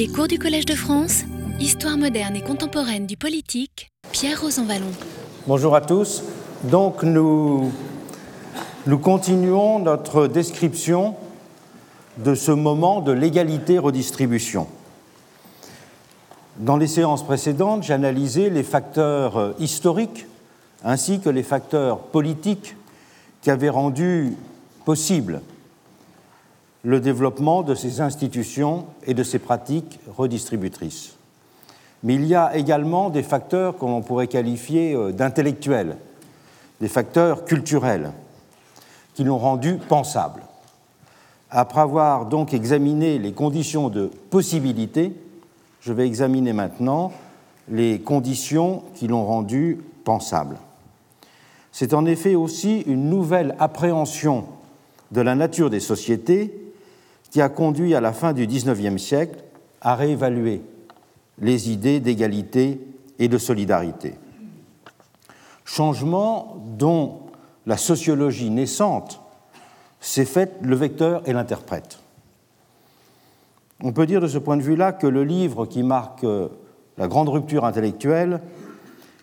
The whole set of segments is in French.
Les cours du Collège de France, Histoire moderne et contemporaine du politique, Pierre Rosanvallon. Bonjour à tous. Donc nous, continuons notre description de ce moment de l'égalité-redistribution. Dans les séances précédentes, j'ai analysé les facteurs historiques ainsi que les facteurs politiques qui avaient rendu possible le développement de ces institutions et de ces pratiques redistributrices. Mais il y a également des facteurs qu'on pourrait qualifier euh, d'intellectuels, des facteurs culturels, qui l'ont rendu pensable. Après avoir donc examiné les conditions de possibilité, je vais examiner maintenant les conditions qui l'ont rendu pensable. C'est en effet aussi une nouvelle appréhension de la nature des sociétés qui a conduit à la fin du XIXe siècle à réévaluer les idées d'égalité et de solidarité. Changement dont la sociologie naissante s'est faite le vecteur et l'interprète. On peut dire de ce point de vue-là que le livre qui marque la grande rupture intellectuelle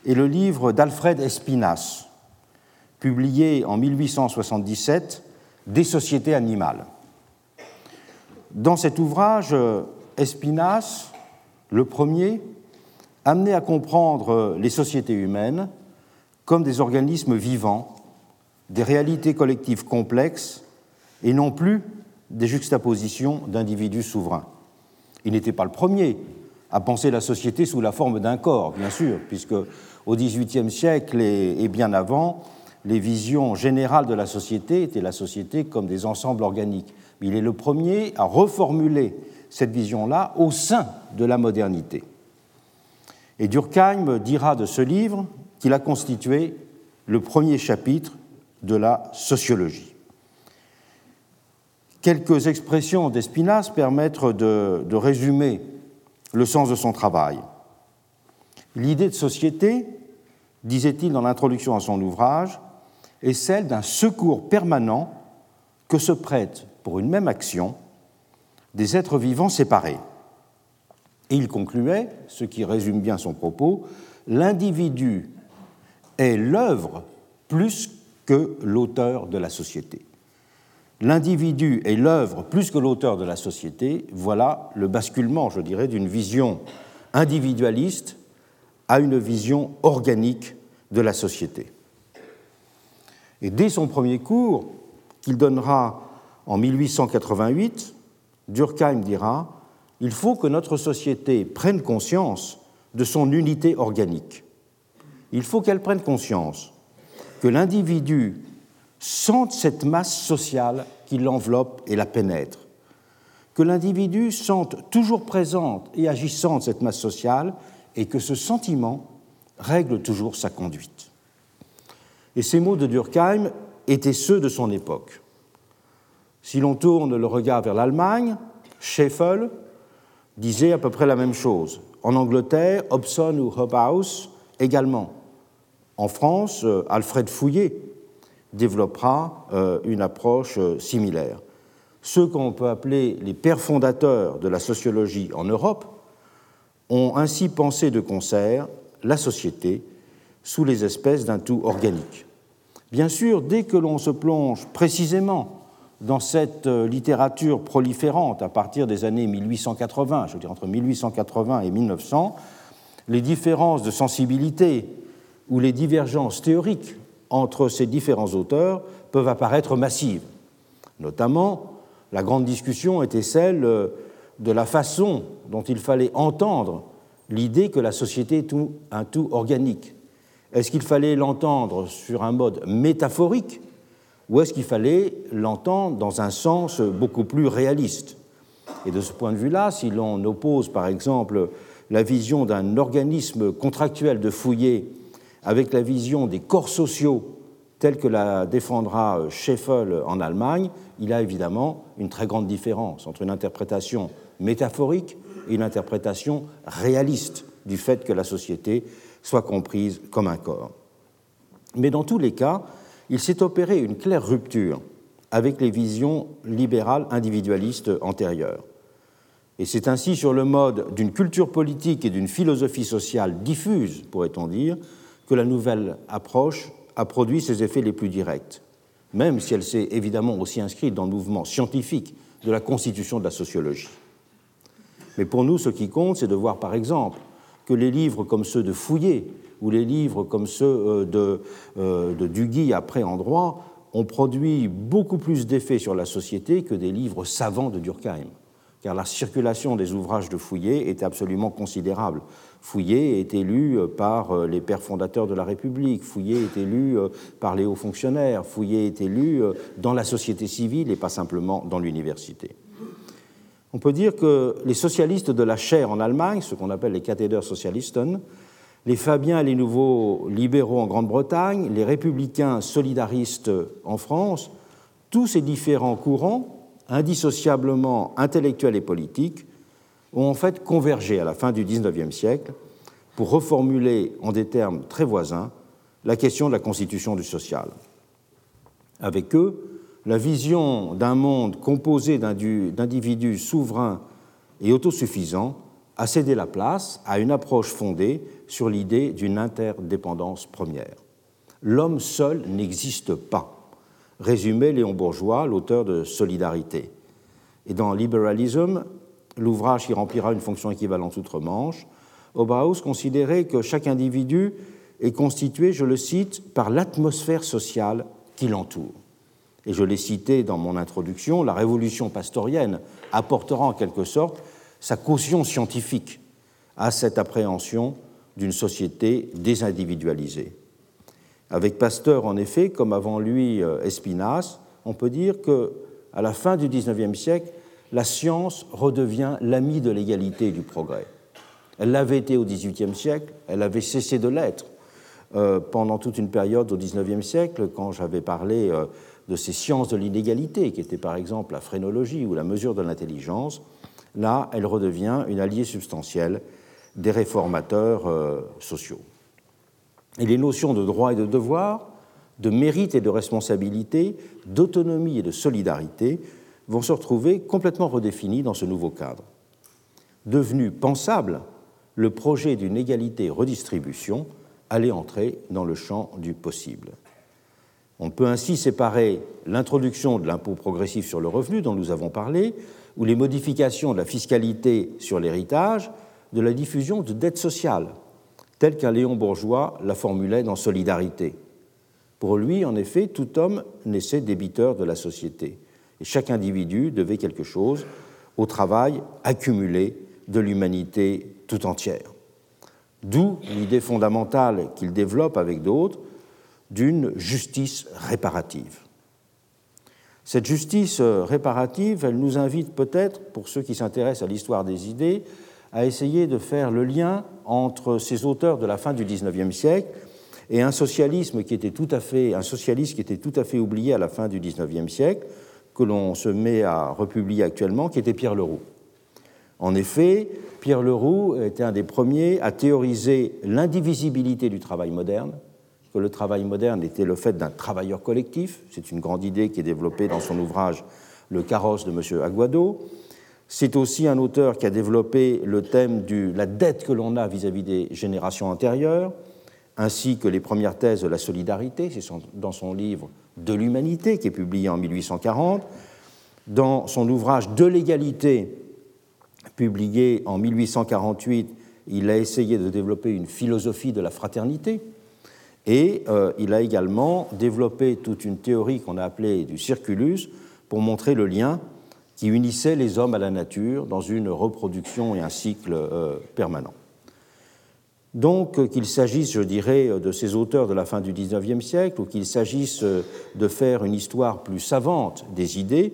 est le livre d'Alfred Espinas, publié en 1877, Des sociétés animales. Dans cet ouvrage, Espinas, le premier, amenait à comprendre les sociétés humaines comme des organismes vivants, des réalités collectives complexes et non plus des juxtapositions d'individus souverains. Il n'était pas le premier à penser la société sous la forme d'un corps, bien sûr, puisque au XVIIIe siècle et bien avant, les visions générales de la société étaient la société comme des ensembles organiques. Il est le premier à reformuler cette vision-là au sein de la modernité. Et Durkheim dira de ce livre qu'il a constitué le premier chapitre de la sociologie. Quelques expressions d'Espinasse permettent de, de résumer le sens de son travail. L'idée de société, disait-il dans l'introduction à son ouvrage, est celle d'un secours permanent que se prêtent pour une même action des êtres vivants séparés. Et il concluait, ce qui résume bien son propos, l'individu est l'œuvre plus que l'auteur de la société. L'individu est l'œuvre plus que l'auteur de la société, voilà le basculement, je dirais, d'une vision individualiste à une vision organique de la société. Et dès son premier cours, qu'il donnera en 1888, Durkheim dira Il faut que notre société prenne conscience de son unité organique. Il faut qu'elle prenne conscience que l'individu sente cette masse sociale qui l'enveloppe et la pénètre, que l'individu sente toujours présente et agissante cette masse sociale et que ce sentiment règle toujours sa conduite. Et ces mots de Durkheim étaient ceux de son époque. Si l'on tourne le regard vers l'Allemagne, Scheffel disait à peu près la même chose. En Angleterre, Hobson ou Hobhouse également. En France, euh, Alfred Fouillet développera euh, une approche euh, similaire. Ceux qu'on peut appeler les pères fondateurs de la sociologie en Europe ont ainsi pensé de concert la société sous les espèces d'un tout organique. Bien sûr, dès que l'on se plonge précisément dans cette euh, littérature proliférante à partir des années 1880, je veux dire entre 1880 et 1900, les différences de sensibilité ou les divergences théoriques entre ces différents auteurs peuvent apparaître massives. Notamment, la grande discussion était celle euh, de la façon dont il fallait entendre l'idée que la société est un tout organique, est-ce qu'il fallait l'entendre sur un mode métaphorique ou est-ce qu'il fallait l'entendre dans un sens beaucoup plus réaliste? Et de ce point de vue-là, si l'on oppose par exemple la vision d'un organisme contractuel de fouillé avec la vision des corps sociaux telle que la défendra Scheffel en Allemagne, il a évidemment une très grande différence entre une interprétation métaphorique et une interprétation réaliste du fait que la société soit comprise comme un corps. Mais dans tous les cas, il s'est opéré une claire rupture avec les visions libérales individualistes antérieures. Et c'est ainsi sur le mode d'une culture politique et d'une philosophie sociale diffuse, pourrait-on dire, que la nouvelle approche a produit ses effets les plus directs, même si elle s'est évidemment aussi inscrite dans le mouvement scientifique de la constitution de la sociologie. Mais pour nous, ce qui compte, c'est de voir par exemple que les livres comme ceux de Fouillé ou les livres comme ceux euh, de, euh, de Duguy après en droit ont produit beaucoup plus d'effets sur la société que des livres savants de Durkheim car la circulation des ouvrages de Fouillé est absolument considérable. Fouillé est élu euh, par les pères fondateurs de la République, Fouillé est élu par les hauts fonctionnaires, Fouillé est élu dans la société civile et pas simplement dans l'université. On peut dire que les socialistes de la chaire en Allemagne, ce qu'on appelle les Katheder Sozialisten, les Fabiens les nouveaux libéraux en Grande-Bretagne, les républicains solidaristes en France, tous ces différents courants indissociablement intellectuels et politiques, ont en fait convergé à la fin du XIXe siècle pour reformuler en des termes très voisins la question de la constitution du social. Avec eux, la vision d'un monde composé d'individus souverains et autosuffisants a cédé la place à une approche fondée sur l'idée d'une interdépendance première. L'homme seul n'existe pas résumait Léon Bourgeois, l'auteur de Solidarité. Et dans Liberalism, l'ouvrage qui remplira une fonction équivalente outre-Manche, Oberhaus considérait que chaque individu est constitué, je le cite, par l'atmosphère sociale qui l'entoure. Et je l'ai cité dans mon introduction, la révolution pastorienne apportera en quelque sorte sa caution scientifique à cette appréhension d'une société désindividualisée. Avec Pasteur, en effet, comme avant lui euh, Espinasse, on peut dire que à la fin du XIXe siècle, la science redevient l'amie de l'égalité et du progrès. Elle l'avait été au XVIIIe siècle, elle avait cessé de l'être euh, pendant toute une période au XIXe siècle, quand j'avais parlé euh, de ces sciences de l'inégalité, qui étaient par exemple la phrénologie ou la mesure de l'intelligence. Là, elle redevient une alliée substantielle des réformateurs sociaux. Et les notions de droit et de devoir, de mérite et de responsabilité, d'autonomie et de solidarité vont se retrouver complètement redéfinies dans ce nouveau cadre. Devenu pensable, le projet d'une égalité-redistribution allait entrer dans le champ du possible. On peut ainsi séparer l'introduction de l'impôt progressif sur le revenu dont nous avons parlé, ou les modifications de la fiscalité sur l'héritage, de la diffusion de dettes sociales tel qu'un Léon Bourgeois la formulait dans Solidarité. Pour lui, en effet, tout homme naissait débiteur de la société, et chaque individu devait quelque chose au travail accumulé de l'humanité tout entière. D'où l'idée fondamentale qu'il développe avec d'autres d'une justice réparative. Cette justice réparative, elle nous invite peut-être, pour ceux qui s'intéressent à l'histoire des idées, à essayer de faire le lien entre ces auteurs de la fin du XIXe siècle et un socialisme qui était tout à fait un socialiste qui était tout à fait oublié à la fin du XIXe siècle, que l'on se met à republier actuellement, qui était Pierre Leroux. En effet, Pierre Leroux était un des premiers à théoriser l'indivisibilité du travail moderne, que le travail moderne était le fait d'un travailleur collectif. C'est une grande idée qui est développée dans son ouvrage Le carrosse de M. Aguado. C'est aussi un auteur qui a développé le thème de la dette que l'on a vis-à-vis des générations antérieures, ainsi que les premières thèses de la solidarité, c'est dans son livre De l'humanité, qui est publié en 1840. Dans son ouvrage De l'égalité, publié en 1848, il a essayé de développer une philosophie de la fraternité, et euh, il a également développé toute une théorie qu'on a appelée du circulus pour montrer le lien qui unissait les hommes à la nature dans une reproduction et un cycle euh, permanent. Donc, euh, qu'il s'agisse, je dirais, de ces auteurs de la fin du XIXe siècle, ou qu'il s'agisse euh, de faire une histoire plus savante des idées,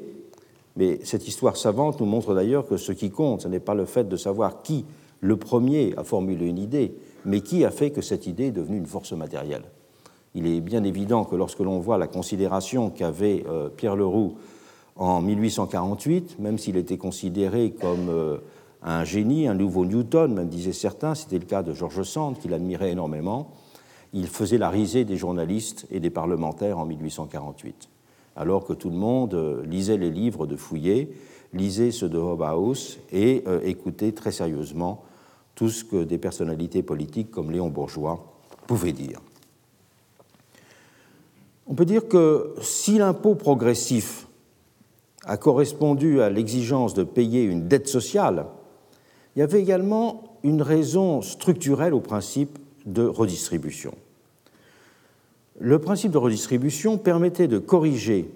mais cette histoire savante nous montre d'ailleurs que ce qui compte, ce n'est pas le fait de savoir qui, le premier, a formulé une idée, mais qui a fait que cette idée est devenue une force matérielle. Il est bien évident que lorsque l'on voit la considération qu'avait Pierre Leroux en 1848, même s'il était considéré comme euh, un génie, un nouveau Newton, même disaient certains, c'était le cas de George Sand, qu'il admirait énormément, il faisait la risée des journalistes et des parlementaires en 1848, alors que tout le monde euh, lisait les livres de Fouillé lisez ceux de Hobhouse et euh, écoutez très sérieusement tout ce que des personnalités politiques comme Léon Bourgeois pouvaient dire. On peut dire que si l'impôt progressif a correspondu à l'exigence de payer une dette sociale, il y avait également une raison structurelle au principe de redistribution. Le principe de redistribution permettait de corriger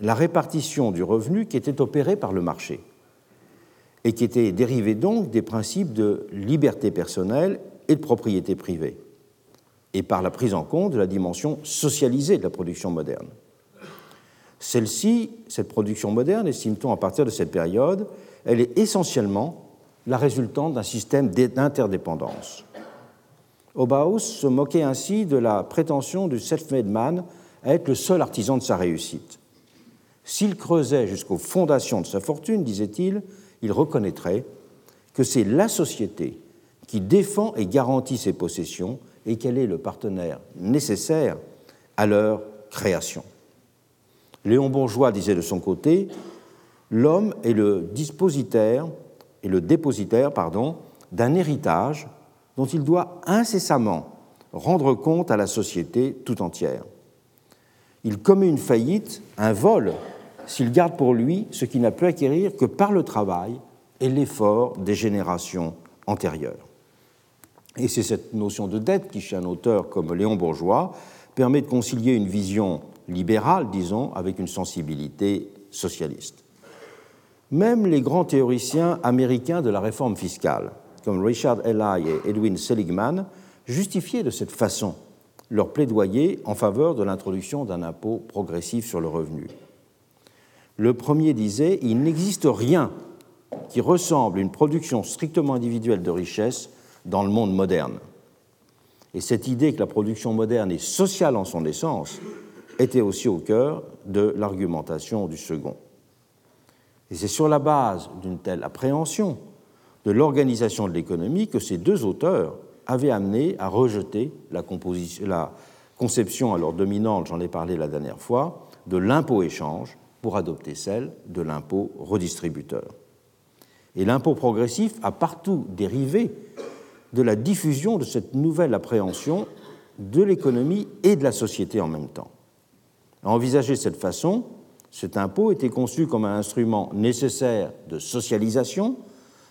la répartition du revenu qui était opérée par le marché et qui était dérivé donc des principes de liberté personnelle et de propriété privée, et par la prise en compte de la dimension socialisée de la production moderne. Celle-ci, cette production moderne, estime-t-on à partir de cette période, elle est essentiellement la résultante d'un système d'interdépendance. Obaus se moquait ainsi de la prétention du self-made man à être le seul artisan de sa réussite. S'il creusait jusqu'aux fondations de sa fortune, disait-il, il reconnaîtrait que c'est la société qui défend et garantit ses possessions et qu'elle est le partenaire nécessaire à leur création. Léon Bourgeois disait de son côté L'homme est le dispositaire et le dépositaire d'un héritage dont il doit incessamment rendre compte à la société tout entière. Il commet une faillite, un vol, s'il garde pour lui ce qu'il n'a pu acquérir que par le travail et l'effort des générations antérieures. Et c'est cette notion de dette qui, chez un auteur comme Léon Bourgeois, permet de concilier une vision libérale, disons, avec une sensibilité socialiste. Même les grands théoriciens américains de la réforme fiscale, comme Richard Ely et Edwin Seligman, justifiaient de cette façon leur plaidoyer en faveur de l'introduction d'un impôt progressif sur le revenu. Le premier disait Il n'existe rien qui ressemble à une production strictement individuelle de richesse dans le monde moderne. Et cette idée que la production moderne est sociale en son essence était aussi au cœur de l'argumentation du second. Et c'est sur la base d'une telle appréhension de l'organisation de l'économie que ces deux auteurs avaient amené à rejeter la, conception alors dominante, j'en ai parlé la dernière fois, de l'impôt-échange pour adopter celle de l'impôt redistributeur. Et l'impôt progressif a partout dérivé de la diffusion de cette nouvelle appréhension de l'économie et de la société en même temps. À envisager de cette façon, cet impôt était conçu comme un instrument nécessaire de socialisation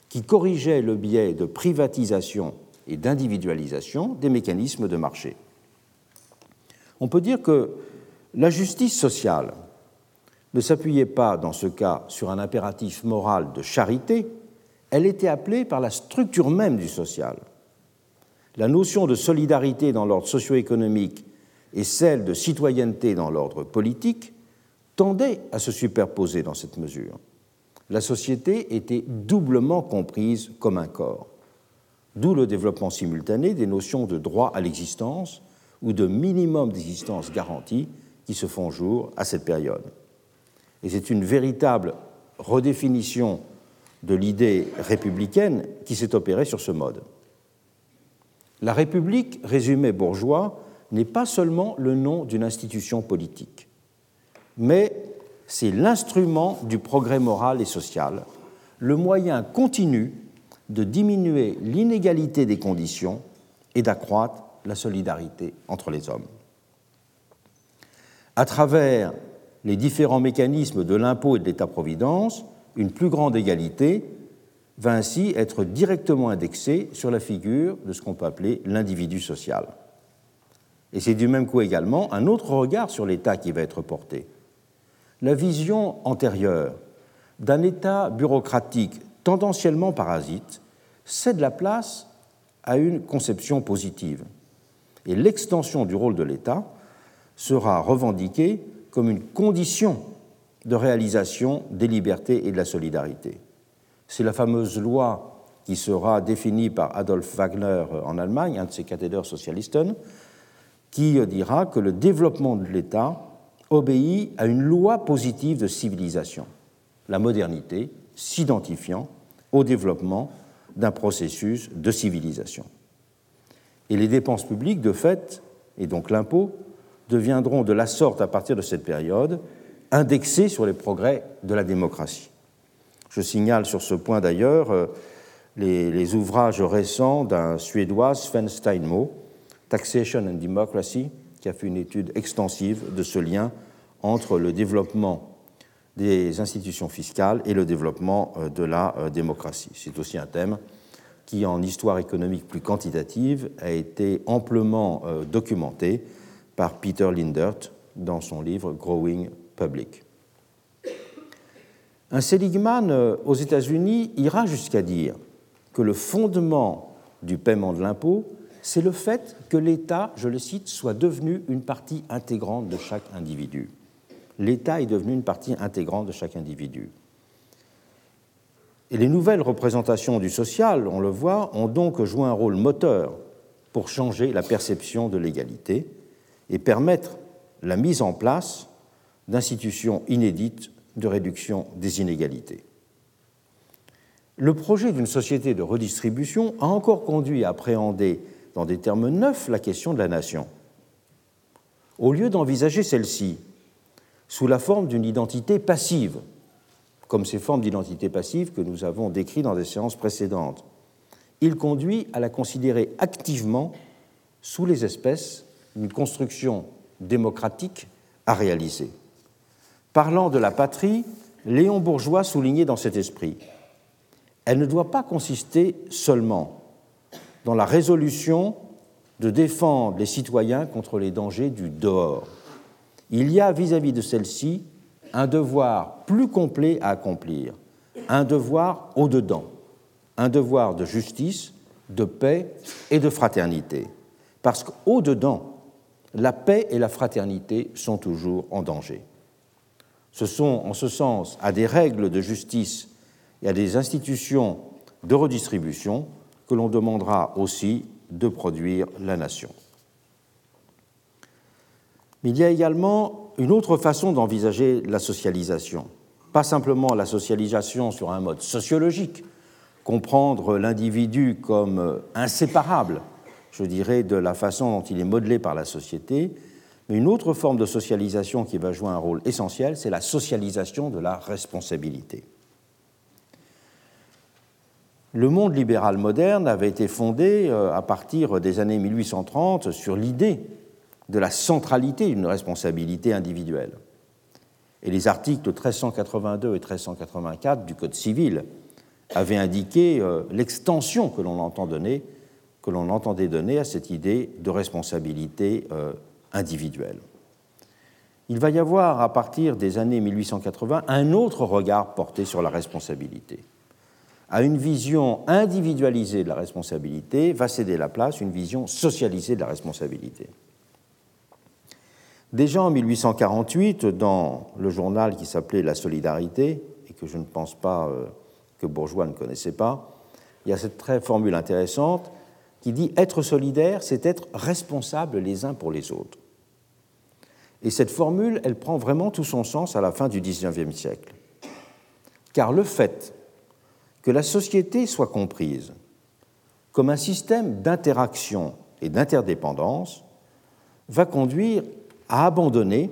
qui corrigeait le biais de privatisation et d'individualisation des mécanismes de marché. On peut dire que la justice sociale ne s'appuyait pas dans ce cas sur un impératif moral de charité, elle était appelée par la structure même du social. La notion de solidarité dans l'ordre socio-économique et celle de citoyenneté dans l'ordre politique tendaient à se superposer dans cette mesure. La société était doublement comprise comme un corps, d'où le développement simultané des notions de droit à l'existence ou de minimum d'existence garantie qui se font jour à cette période. Et c'est une véritable redéfinition de l'idée républicaine qui s'est opérée sur ce mode. La République, résumé bourgeois, n'est pas seulement le nom d'une institution politique, mais c'est l'instrument du progrès moral et social, le moyen continu de diminuer l'inégalité des conditions et d'accroître la solidarité entre les hommes. À travers les différents mécanismes de l'impôt et de l'État-providence, une plus grande égalité va ainsi être directement indexée sur la figure de ce qu'on peut appeler l'individu social. Et c'est du même coup également un autre regard sur l'État qui va être porté. La vision antérieure d'un État bureaucratique tendanciellement parasite cède la place à une conception positive. Et l'extension du rôle de l'État sera revendiquée comme une condition de réalisation des libertés et de la solidarité. C'est la fameuse loi qui sera définie par Adolf Wagner en Allemagne, un de ses cathédres socialistes, qui dira que le développement de l'État obéit à une loi positive de civilisation, la modernité s'identifiant au développement d'un processus de civilisation. Et les dépenses publiques, de fait, et donc l'impôt, deviendront de la sorte, à partir de cette période, indexés sur les progrès de la démocratie. Je signale sur ce point d'ailleurs euh, les, ouvrages récents d'un Suédois, Sven Steinmo, Taxation and Democracy, qui a fait une étude extensive de ce lien entre le développement des institutions fiscales et le développement euh, de la euh, démocratie. C'est aussi un thème qui, en histoire économique plus quantitative, a été amplement euh, documenté par Peter Lindert dans son livre Growing Public. Un Seligman aux États-Unis ira jusqu'à dire que le fondement du paiement de l'impôt, c'est le fait que l'État, je le cite, soit devenu une partie intégrante de chaque individu l'État est devenu une partie intégrante de chaque individu. Et les nouvelles représentations du social, on le voit, ont donc joué un rôle moteur pour changer la perception de l'égalité et permettre la mise en place d'institutions inédites de réduction des inégalités. Le projet d'une société de redistribution a encore conduit à appréhender dans des termes neufs la question de la nation. Au lieu d'envisager celle-ci sous la forme d'une identité passive, comme ces formes d'identité passive que nous avons décrites dans des séances précédentes. Il conduit à la considérer activement sous les espèces une construction démocratique à réaliser. Parlant de la patrie, Léon Bourgeois soulignait dans cet esprit Elle ne doit pas consister seulement dans la résolution de défendre les citoyens contre les dangers du dehors, il y a vis-à-vis de celle-ci un devoir plus complet à accomplir, un devoir au-dedans, un devoir de justice, de paix et de fraternité. Parce qu'au-dedans, la paix et la fraternité sont toujours en danger. Ce sont, en ce sens, à des règles de justice et à des institutions de redistribution que l'on demandera aussi de produire la nation. Il y a également une autre façon d'envisager la socialisation. Pas simplement la socialisation sur un mode sociologique, comprendre l'individu comme inséparable, je dirais, de la façon dont il est modelé par la société, mais une autre forme de socialisation qui va jouer un rôle essentiel, c'est la socialisation de la responsabilité. Le monde libéral moderne avait été fondé euh, à partir des années 1830 sur l'idée de la centralité d'une responsabilité individuelle. Et les articles 1382 et 1384 du Code civil avaient indiqué euh, l'extension que l'on entendait donner à cette idée de responsabilité euh, individuelle. Il va y avoir, à partir des années 1880, un autre regard porté sur la responsabilité. À une vision individualisée de la responsabilité va céder la place une vision socialisée de la responsabilité. Déjà en 1848, dans le journal qui s'appelait La Solidarité, et que je ne pense pas euh, que Bourgeois ne connaissait pas, il y a cette formule intéressante qui dit Être solidaire, c'est être responsable les uns pour les autres. Et cette formule, elle prend vraiment tout son sens à la fin du XIXe siècle. Car le fait que la société soit comprise comme un système d'interaction et d'interdépendance va conduire à abandonner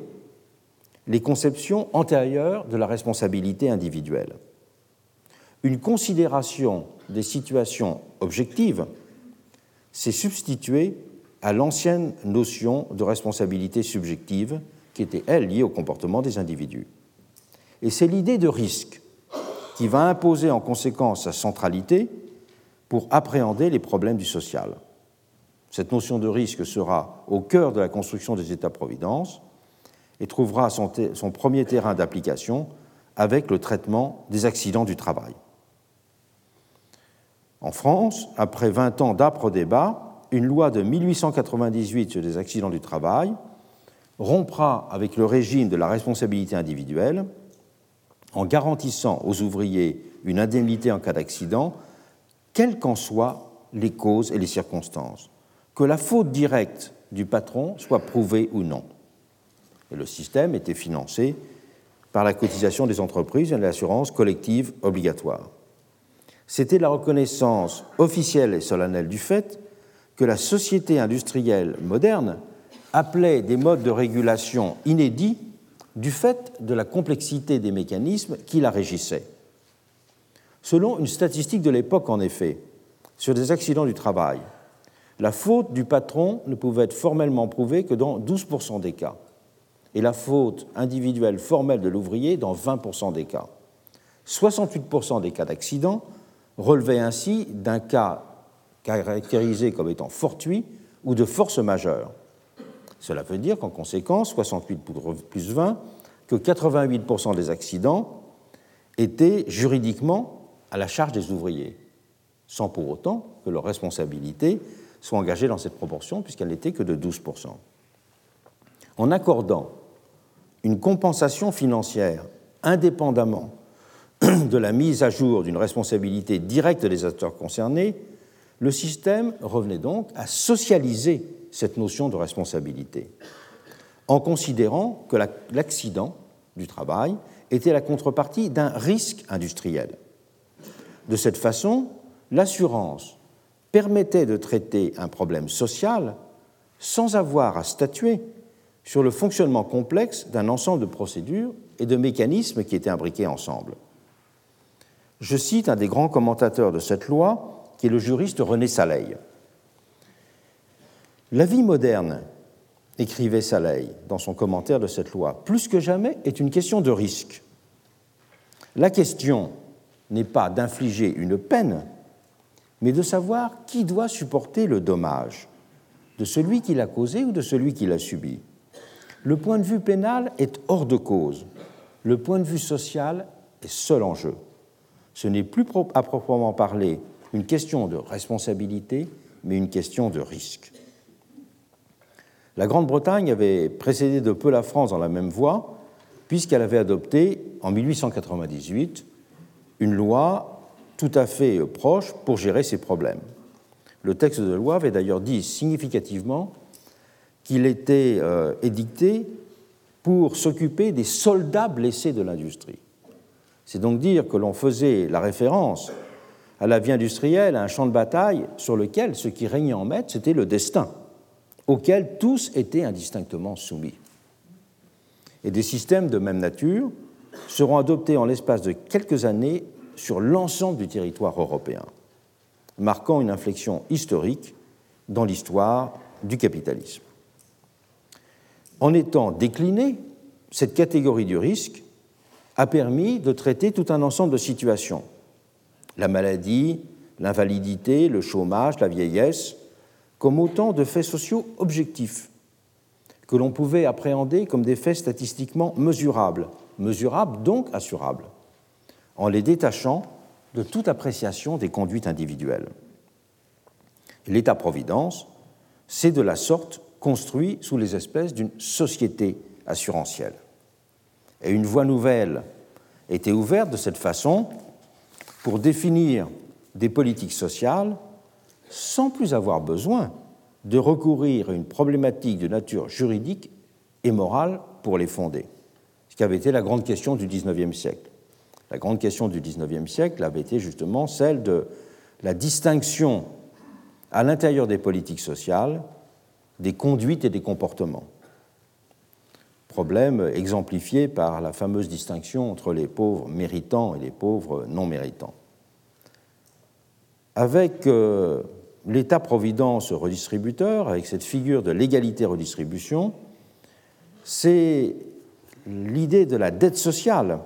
les conceptions antérieures de la responsabilité individuelle. Une considération des situations objectives s'est substituée à l'ancienne notion de responsabilité subjective qui était, elle, liée au comportement des individus. Et c'est l'idée de risque qui va imposer en conséquence sa centralité pour appréhender les problèmes du social. Cette notion de risque sera au cœur de la construction des États-providence et trouvera son, premier terrain d'application avec le traitement des accidents du travail. En France, après 20 ans d'âpres débats, une loi de 1898 sur les accidents du travail rompra avec le régime de la responsabilité individuelle en garantissant aux ouvriers une indemnité en cas d'accident, quelles qu'en soient les causes et les circonstances que la faute directe du patron soit prouvée ou non. Le système était financé par la cotisation des entreprises et l'assurance collective obligatoire. C'était la reconnaissance officielle et solennelle du fait que la société industrielle moderne appelait des modes de régulation inédits du fait de la complexité des mécanismes qui la régissaient. Selon une statistique de l'époque, en effet, sur des accidents du travail, la faute du patron ne pouvait être formellement prouvée que dans 12% des cas, et la faute individuelle formelle de l'ouvrier dans 20% des cas. 68% des cas d'accident relevaient ainsi d'un cas caractérisé comme étant fortuit ou de force majeure. Cela veut dire qu'en conséquence, 68 plus 20, que 88% des accidents étaient juridiquement à la charge des ouvriers, sans pour autant que leur responsabilité soit engagée dans cette proportion, puisqu'elle n'était que de 12%. En accordant une compensation financière indépendamment de la mise à jour d'une responsabilité directe des acteurs concernés, le système revenait donc à socialiser cette notion de responsabilité, en considérant que l'accident du travail était la contrepartie d'un risque industriel. De cette façon, l'assurance permettait de traiter un problème social sans avoir à statuer sur le fonctionnement complexe d'un ensemble de procédures et de mécanismes qui étaient imbriqués ensemble. Je cite un des grands commentateurs de cette loi, qui est le juriste René Saleil. La vie moderne, écrivait Saleil dans son commentaire de cette loi, plus que jamais est une question de risque. La question n'est pas d'infliger une peine, mais de savoir qui doit supporter le dommage, de celui qui l'a causé ou de celui qui l'a subi. Le point de vue pénal est hors de cause, le point de vue social est seul en jeu. Ce n'est plus à proprement parler une question de responsabilité, mais une question de risque. La Grande-Bretagne avait précédé de peu la France dans la même voie, puisqu'elle avait adopté en 1898 une loi tout à fait proche pour gérer ces problèmes. Le texte de loi avait d'ailleurs dit significativement qu'il était euh, édicté pour s'occuper des soldats blessés de l'industrie. C'est donc dire que l'on faisait la référence à la vie industrielle, à un champ de bataille sur lequel ce qui régnait en maître, c'était le destin, auquel tous étaient indistinctement soumis. Et des systèmes de même nature seront adoptés en l'espace de quelques années sur l'ensemble du territoire européen, marquant une inflexion historique dans l'histoire du capitalisme. En étant déclinée, cette catégorie du risque a permis de traiter tout un ensemble de situations la maladie, l'invalidité, le chômage, la vieillesse, comme autant de faits sociaux objectifs que l'on pouvait appréhender comme des faits statistiquement mesurables, mesurables donc assurables, en les détachant de toute appréciation des conduites individuelles. L'État-providence s'est de la sorte construit sous les espèces d'une société assurantielle. Et une voie nouvelle était ouverte de cette façon pour définir des politiques sociales sans plus avoir besoin de recourir à une problématique de nature juridique et morale pour les fonder, ce qui avait été la grande question du XIXe siècle. La grande question du XIXe siècle avait été justement celle de la distinction à l'intérieur des politiques sociales des conduites et des comportements. Problème exemplifié par la fameuse distinction entre les pauvres méritants et les pauvres non méritants. Avec euh, l'État-providence redistributeur, avec cette figure de l'égalité-redistribution, c'est l'idée de la dette sociale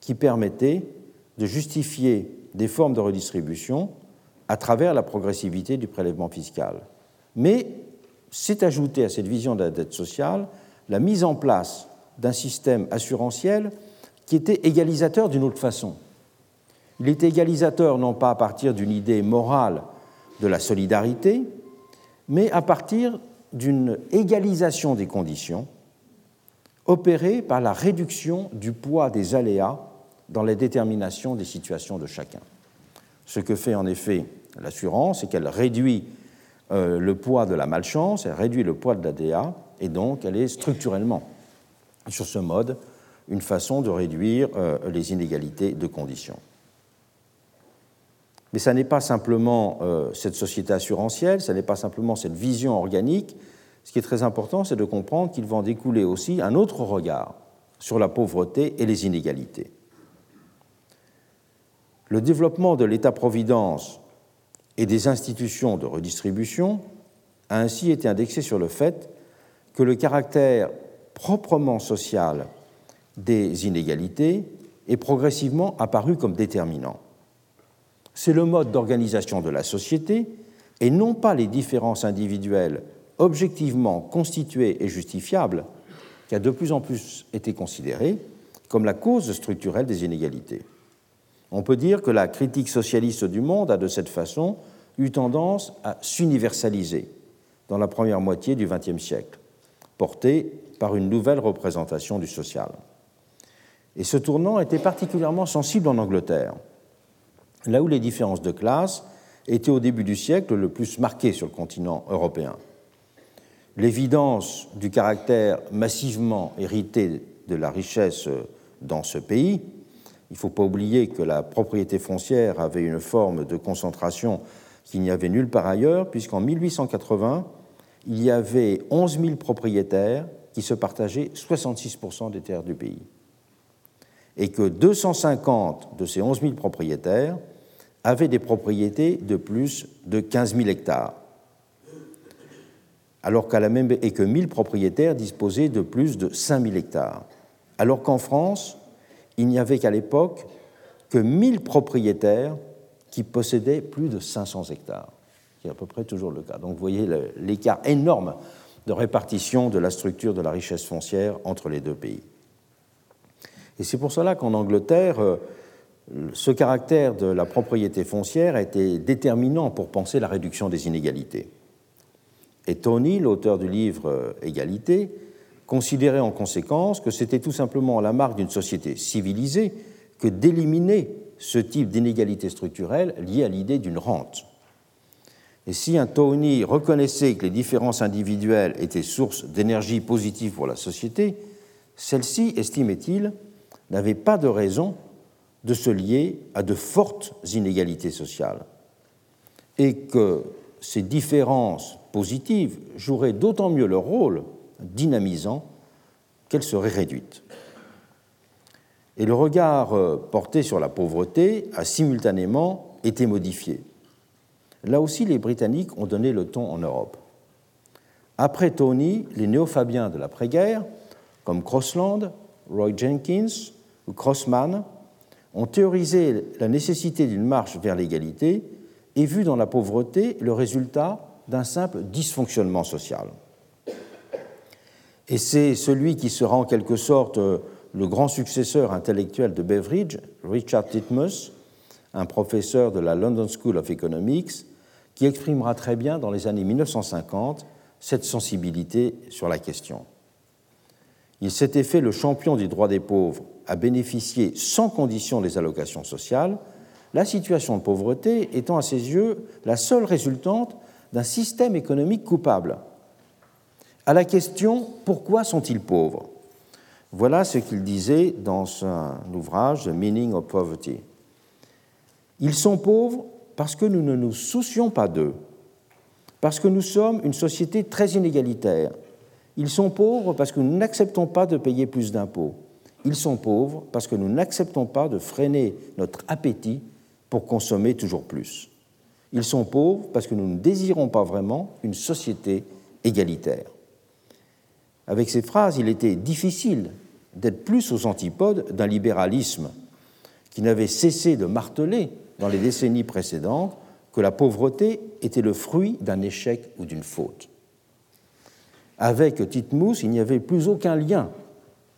qui permettait de justifier des formes de redistribution à travers la progressivité du prélèvement fiscal. Mais s'est ajouté à cette vision de la dette sociale la mise en place d'un système assurantiel qui était égalisateur d'une autre façon. Il était égalisateur non pas à partir d'une idée morale de la solidarité, mais à partir d'une égalisation des conditions opérée par la réduction du poids des aléas dans la détermination des situations de chacun. Ce que fait en effet l'assurance, c'est qu'elle réduit euh, le poids de la malchance, elle réduit le poids de l'ADA, et donc elle est structurellement, sur ce mode, une façon de réduire euh, les inégalités de conditions. Mais ça n'est pas simplement euh, cette société assurantielle, ça n'est pas simplement cette vision organique. Ce qui est très important, c'est de comprendre qu'il va en découler aussi un autre regard sur la pauvreté et les inégalités. le développement de l'État-providence et des institutions de redistribution a ainsi été indexé sur le fait que le caractère proprement social des inégalités est progressivement apparu comme déterminant. C'est le mode d'organisation de la société et non pas les différences individuelles objectivement constituées et justifiables qui a de plus en plus été considéré comme la cause structurelle des inégalités. On peut dire que la critique socialiste du monde a de cette façon eu tendance à s'universaliser dans la première moitié du XXe siècle, portée par une nouvelle représentation du social. Et ce tournant était particulièrement sensible en Angleterre, là où les différences de classe étaient au début du siècle le plus marquées sur le continent européen. L'évidence du caractère massivement hérité de la richesse dans ce pays, il ne faut pas oublier que la propriété foncière avait une forme de concentration qu'il n'y avait nulle part ailleurs, puisqu'en 1880, il y avait 11 000 propriétaires qui se partageaient 66% des terres du pays. Et que 250 de ces 11 000 propriétaires avaient des propriétés de plus de 15 000 hectares, alors qu'à la même et que 1000 propriétaires disposaient de plus de 5 000 hectares, alors qu'en France, il n'y avait qu'à l'époque que 1000 propriétaires qui possédaient plus de 500 hectares, qui est à peu près toujours le cas. Donc vous voyez l'écart énorme de répartition de la structure de la richesse foncière entre les deux pays. Et c'est pour cela qu'en Angleterre, euh, ce caractère de la propriété foncière a été déterminant pour penser la réduction des inégalités. Et Tony, l'auteur du livre Égalité, considérait en conséquence que c'était tout simplement la marque d'une société civilisée que d'éliminer ce type d'inégalité structurelle liée à l'idée d'une rente. Et si un Tony reconnaissait que les différences individuelles étaient source d'énergie positive pour la société, celle-ci, estimait-il, n'avait pas de raison de se lier à de fortes inégalités sociales, et que ces différences positives joueraient d'autant mieux leur rôle dynamisant qu'elles seraient réduites et le regard euh, porté sur la pauvreté a simultanément été modifié. Là aussi, les Britanniques ont donné le ton en Europe. Après Tony, les néo-fabiens de l'après-guerre, comme Crossland, Roy Jenkins ou Crossman, ont théorisé la nécessité d'une marche vers l'égalité et vu dans la pauvreté le résultat d'un simple dysfonctionnement social. Et c'est celui qui sera en quelque sorte euh, le grand successeur intellectuel de Beveridge, Richard Titmuss, un professeur de la London School of Economics, qui exprimera très bien dans les années 1950 cette sensibilité sur la question. Il s'était fait le champion des droits des pauvres à bénéficier sans condition des allocations sociales, la situation de pauvreté étant à ses yeux la seule résultante d'un système économique coupable. À la question pourquoi sont-ils pauvres? Voilà ce qu'il disait dans son ouvrage The Meaning of Poverty. Ils sont pauvres parce que nous ne nous soucions pas d'eux, parce que nous sommes une société très inégalitaire. Ils sont pauvres parce que nous n'acceptons pas de payer plus d'impôts. Ils sont pauvres parce que nous n'acceptons pas de freiner notre appétit pour consommer toujours plus. Ils sont pauvres parce que nous ne désirons pas vraiment une société égalitaire. Avec ces phrases, il était difficile d'être plus aux antipodes d'un libéralisme qui n'avait cessé de marteler dans les décennies précédentes que la pauvreté était le fruit d'un échec ou d'une faute. Avec Titmus, il n'y avait plus aucun lien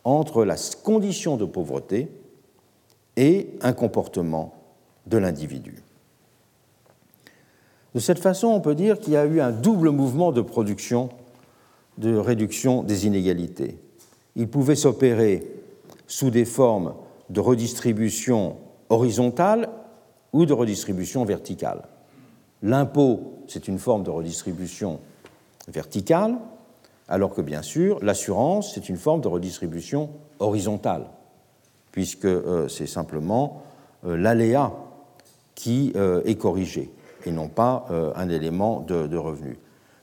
entre la condition de pauvreté et un comportement de l'individu. De cette façon, on peut dire qu'il y a eu un double mouvement de production, de réduction des inégalités il pouvait s'opérer sous des formes de redistribution horizontale ou de redistribution verticale. L'impôt, c'est une forme de redistribution verticale, alors que bien sûr, l'assurance, c'est une forme de redistribution horizontale, puisque euh, c'est simplement euh, l'aléa qui euh, est corrigé et non pas un élément de, revenu.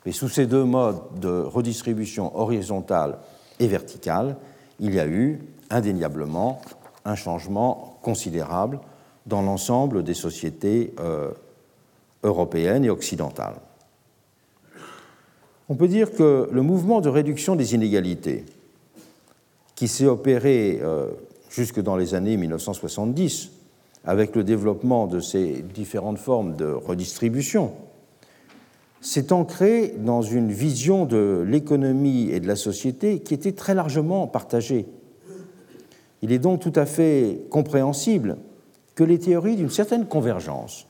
Mais sous ces deux modes de redistribution horizontale et verticale, il y a eu indéniablement un changement considérable dans l'ensemble des sociétés européennes et occidentales. On peut dire que le mouvement de réduction des inégalités, qui s'est opéré euh, jusque dans les années 1970, avec le développement de ces différentes formes de redistribution, s'est ancré dans une vision de l'économie et de la société qui était très largement partagée. Il est donc tout à fait compréhensible que les théories d'une certaine convergence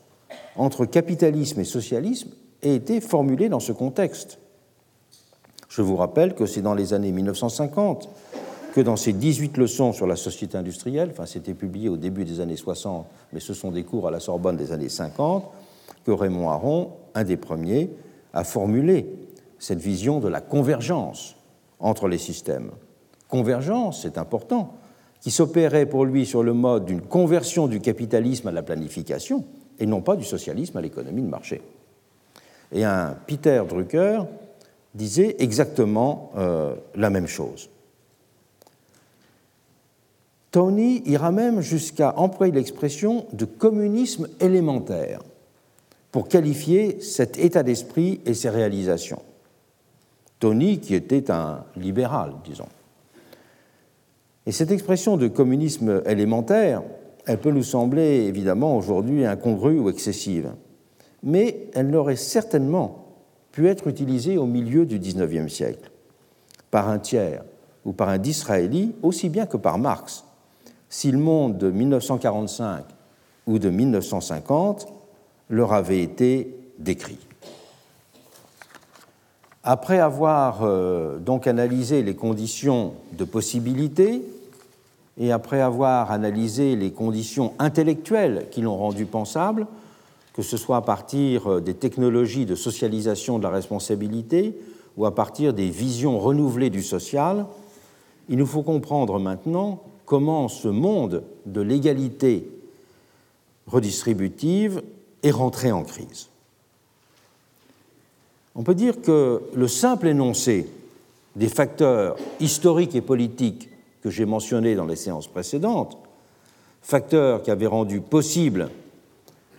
entre capitalisme et socialisme aient été formulées dans ce contexte. Je vous rappelle que c'est dans les années 1950 que dans ces 18 leçons sur la société industrielle, enfin c'était publié au début des années 60, mais ce sont des cours à la Sorbonne des années 50, que Raymond Aron, un des premiers, a formulé cette vision de la convergence entre les systèmes. Convergence, c'est important, qui s'opérait pour lui sur le mode d'une conversion du capitalisme à la planification et non pas du socialisme à l'économie de marché. Et un Peter Drucker disait exactement euh, la même chose. Tony ira même jusqu'à employer l'expression de communisme élémentaire pour qualifier cet état d'esprit et ses réalisations. Tony, qui était un libéral, disons. Et cette expression de communisme élémentaire, elle peut nous sembler évidemment aujourd'hui incongrue ou excessive, mais elle n'aurait certainement pu être utilisée au milieu du XIXe siècle par un tiers ou par un Disraéli aussi bien que par Marx, si le monde de 1945 ou de 1950 leur avait été décrit. Après avoir euh, donc analysé les conditions de possibilité et après avoir analysé les conditions intellectuelles qui l'ont rendu pensable, que ce soit à partir euh, des technologies de socialisation de la responsabilité ou à partir des visions renouvelées du social, il nous faut comprendre maintenant comment ce monde de l'égalité redistributive est rentré en crise. On peut dire que le simple énoncé des facteurs historiques et politiques que j'ai mentionnés dans les séances précédentes, facteurs qui avaient rendu possible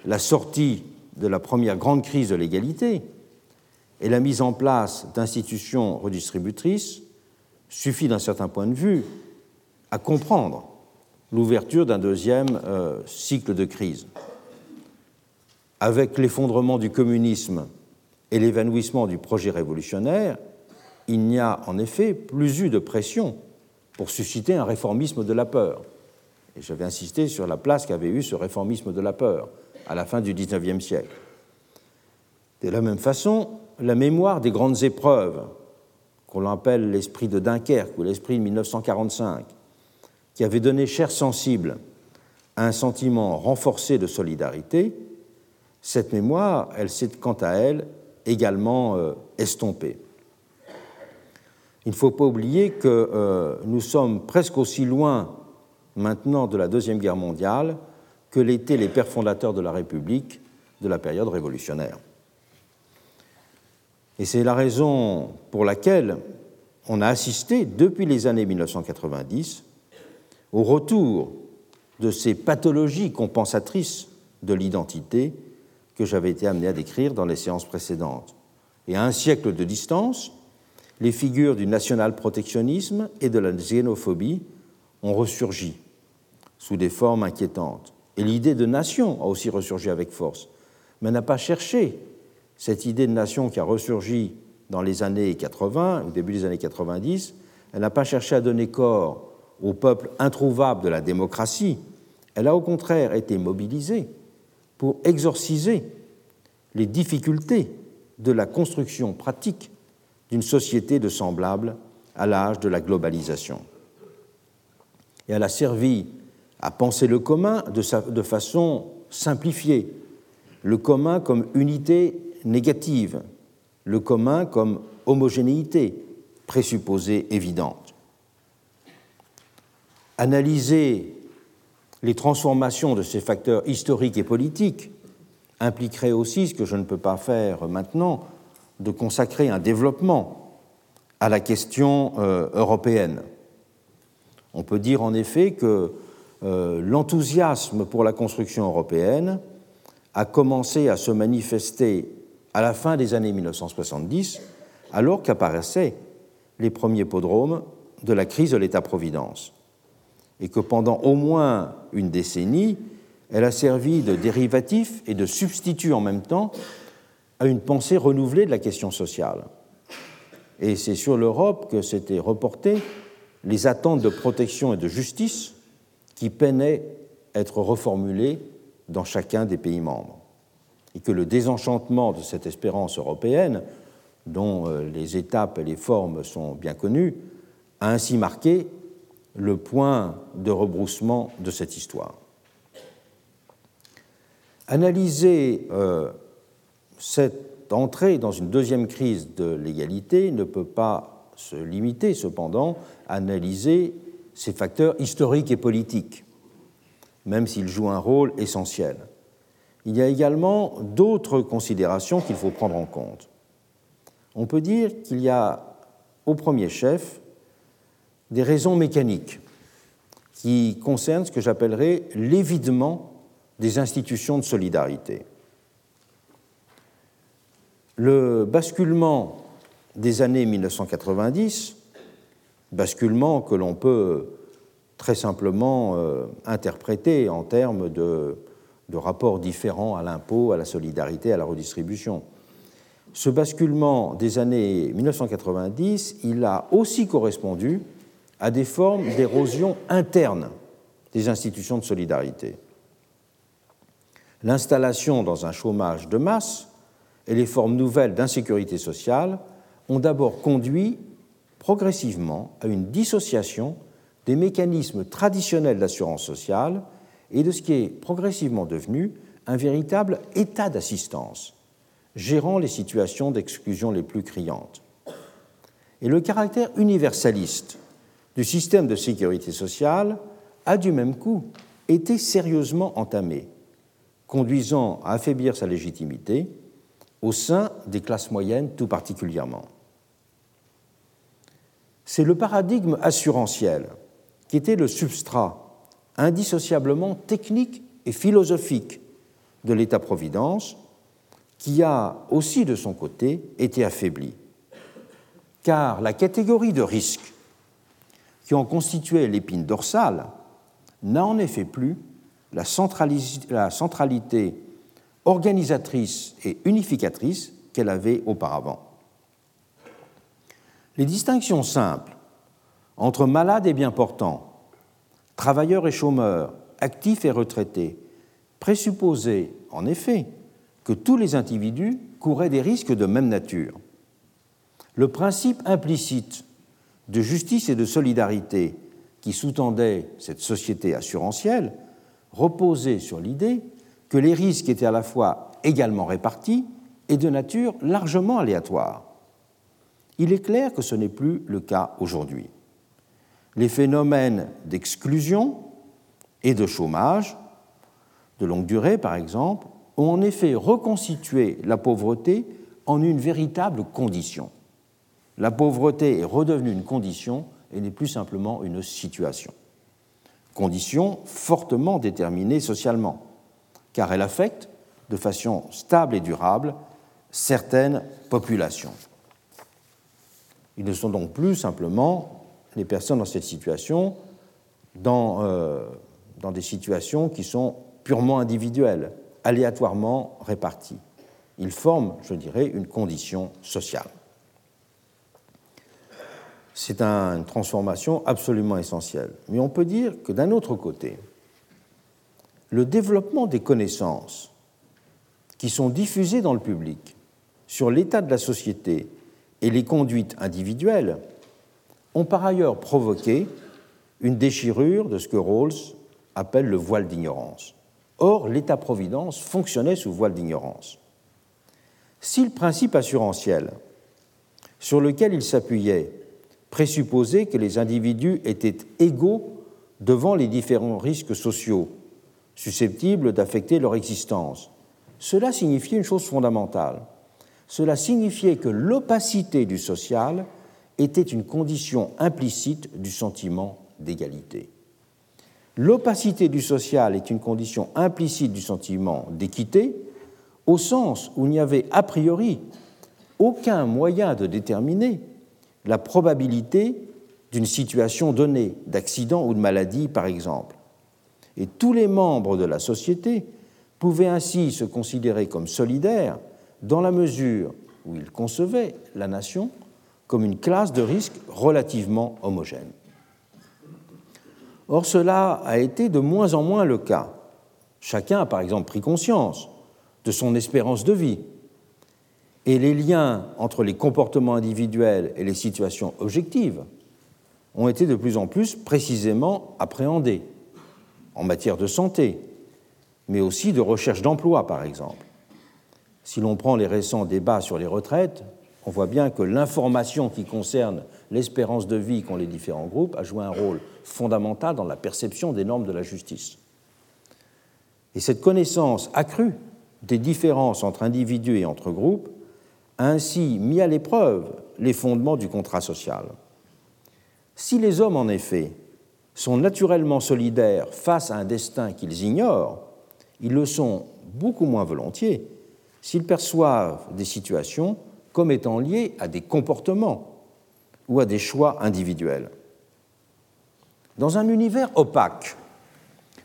la sortie de la première grande crise de l'égalité et la mise en place d'institutions redistributrices, suffit d'un certain point de vue à comprendre l'ouverture d'un deuxième euh, cycle de crise. Avec l'effondrement du communisme et l'évanouissement du projet révolutionnaire, il n'y a en effet plus eu de pression pour susciter un réformisme de la peur. Et j'avais insisté sur la place qu'avait eu ce réformisme de la peur à la fin du XIXe siècle. De la même façon, la mémoire des grandes épreuves, qu'on appelle l'esprit de Dunkerque ou l'esprit de 1945, qui avait donné chair sensible à un sentiment renforcé de solidarité, cette mémoire, elle s'est quant à elle également euh, estompée. Il ne faut pas oublier que euh, nous sommes presque aussi loin maintenant de la Deuxième Guerre mondiale que l'étaient les pères fondateurs de la République de la période révolutionnaire. Et c'est la raison pour laquelle on a assisté depuis les années 1990 au retour de ces pathologies compensatrices de l'identité que j'avais été amené à décrire dans les séances précédentes. Et à un siècle de distance, les figures du national-protectionnisme et de la xénophobie ont ressurgi sous des formes inquiétantes. Et l'idée de nation a aussi ressurgi avec force, mais n'a pas cherché. Cette idée de nation qui a ressurgi dans les années 80, au début des années 90, elle n'a pas cherché à donner corps au peuple introuvable de la démocratie, elle a au contraire été mobilisée pour exorciser les difficultés de la construction pratique d'une société de semblable à l'âge de la globalisation. Et elle a servi à penser le commun de, de façon simplifiée, le commun comme unité négative, le commun comme homogénéité présupposée évidente. Analyser les transformations de ces facteurs historiques et politiques impliquerait aussi, ce que je ne peux pas faire maintenant, de consacrer un développement à la question euh, européenne. On peut dire en effet que l'enthousiasme pour la construction européenne a commencé à se manifester à la fin des années 1970, alors qu'apparaissaient les premiers podromes de la crise de l'État-providence, et que pendant au moins une décennie, elle a servi de dérivatif et de substitut en même temps à une pensée renouvelée de la question sociale. Et c'est sur l'Europe que s'étaient reportées les attentes de protection et de justice qui peinaient à être reformulées dans chacun des pays membres. Et que le désenchantement de cette espérance européenne, dont euh, les étapes et les formes sont bien connues, a ainsi marqué le point de rebroussement de cette histoire. Analyser euh, cette entrée dans une deuxième crise de l'égalité ne peut pas se limiter cependant à analyser ces facteurs historiques et politiques, même s'ils jouent un rôle essentiel. Il y a également d'autres considérations qu'il faut prendre en compte. On peut dire qu'il y a au premier chef des raisons mécaniques qui concernent ce que j'appellerais l'évidement des institutions de solidarité. Le basculement des années 1990, basculement que l'on peut très simplement euh, interpréter en termes de, de rapports différents à l'impôt, à la solidarité, à la redistribution. Ce basculement des années 1990, il a aussi correspondu à des formes d'érosion interne des institutions de solidarité l'installation dans un chômage de masse et les formes nouvelles d'insécurité sociale ont d'abord conduit progressivement à une dissociation des mécanismes traditionnels d'assurance sociale et de ce qui est progressivement devenu un véritable état d'assistance, gérant les situations d'exclusion les plus criantes. Et le caractère universaliste du système de sécurité sociale a du même coup été sérieusement entamé conduisant à affaiblir sa légitimité au sein des classes moyennes tout particulièrement. C'est le paradigme assurantiel qui était le substrat indissociablement technique et philosophique de l'État-providence qui a aussi de son côté été affaibli. Car la catégorie de risques qui en constituait l'épine dorsale n'a en effet plus la, centralité organisatrice et unificatrice qu'elle avait auparavant. Les distinctions simples entre malades et bien portants, travailleurs et chômeurs, actifs et retraités, présupposaient en effet que tous les individus couraient des risques de même nature. Le principe implicite de justice et de solidarité qui sous-tendait cette société assurantielle reposait sur l'idée que les risques étaient à la fois également répartis et de nature largement aléatoire. Il est clair que ce n'est plus le cas aujourd'hui. Les phénomènes d'exclusion et de chômage, de longue durée par exemple, ont en effet reconstitué la pauvreté en une véritable condition. La pauvreté est redevenue une condition et n'est plus simplement une situation condition fortement déterminée socialement, car elle affecte de façon stable et durable certaines populations. Ils ne sont donc plus simplement les personnes dans cette situation dans, euh, dans des situations qui sont purement individuelles, aléatoirement réparties. Ils forment, je dirais, une condition sociale c'est une transformation absolument essentielle. Mais on peut dire que d'un autre côté, le développement des connaissances qui sont diffusées dans le public sur l'état de la société et les conduites individuelles ont par ailleurs provoqué une déchirure de ce que Rawls appelle le voile d'ignorance. Or, l'État-providence fonctionnait sous voile d'ignorance. Si le principe assurantiel sur lequel il s'appuyait présupposer que les individus étaient égaux devant les différents risques sociaux susceptibles d'affecter leur existence. Cela signifiait une chose fondamentale. Cela signifiait que l'opacité du social était une condition implicite du sentiment d'égalité. l'opacité du social est une condition implicite du sentiment d'équité, au sens où il n'y avait a priori aucun moyen de déterminer la probabilité d'une situation donnée, d'accident ou de maladie par exemple. Et tous les membres de la société pouvaient ainsi se considérer comme solidaires dans la mesure où ils concevaient la nation comme une classe de risque relativement homogène. Or, cela a été de moins en moins le cas. Chacun a par exemple pris conscience de son espérance de vie, et les liens entre les comportements individuels et les situations objectives ont été de plus en plus précisément appréhendés en matière de santé, mais aussi de recherche d'emploi, par exemple. Si l'on prend les récents débats sur les retraites, on voit bien que l'information qui concerne l'espérance de vie qu'ont les différents groupes a joué un rôle fondamental dans la perception des normes de la justice. Et cette connaissance accrue des différences entre individus et entre groupes a ainsi mis à l'épreuve les fondements du contrat social. Si les hommes, en effet, sont naturellement solidaires face à un destin qu'ils ignorent, ils le sont beaucoup moins volontiers s'ils perçoivent des situations comme étant liées à des comportements ou à des choix individuels. Dans un univers opaque,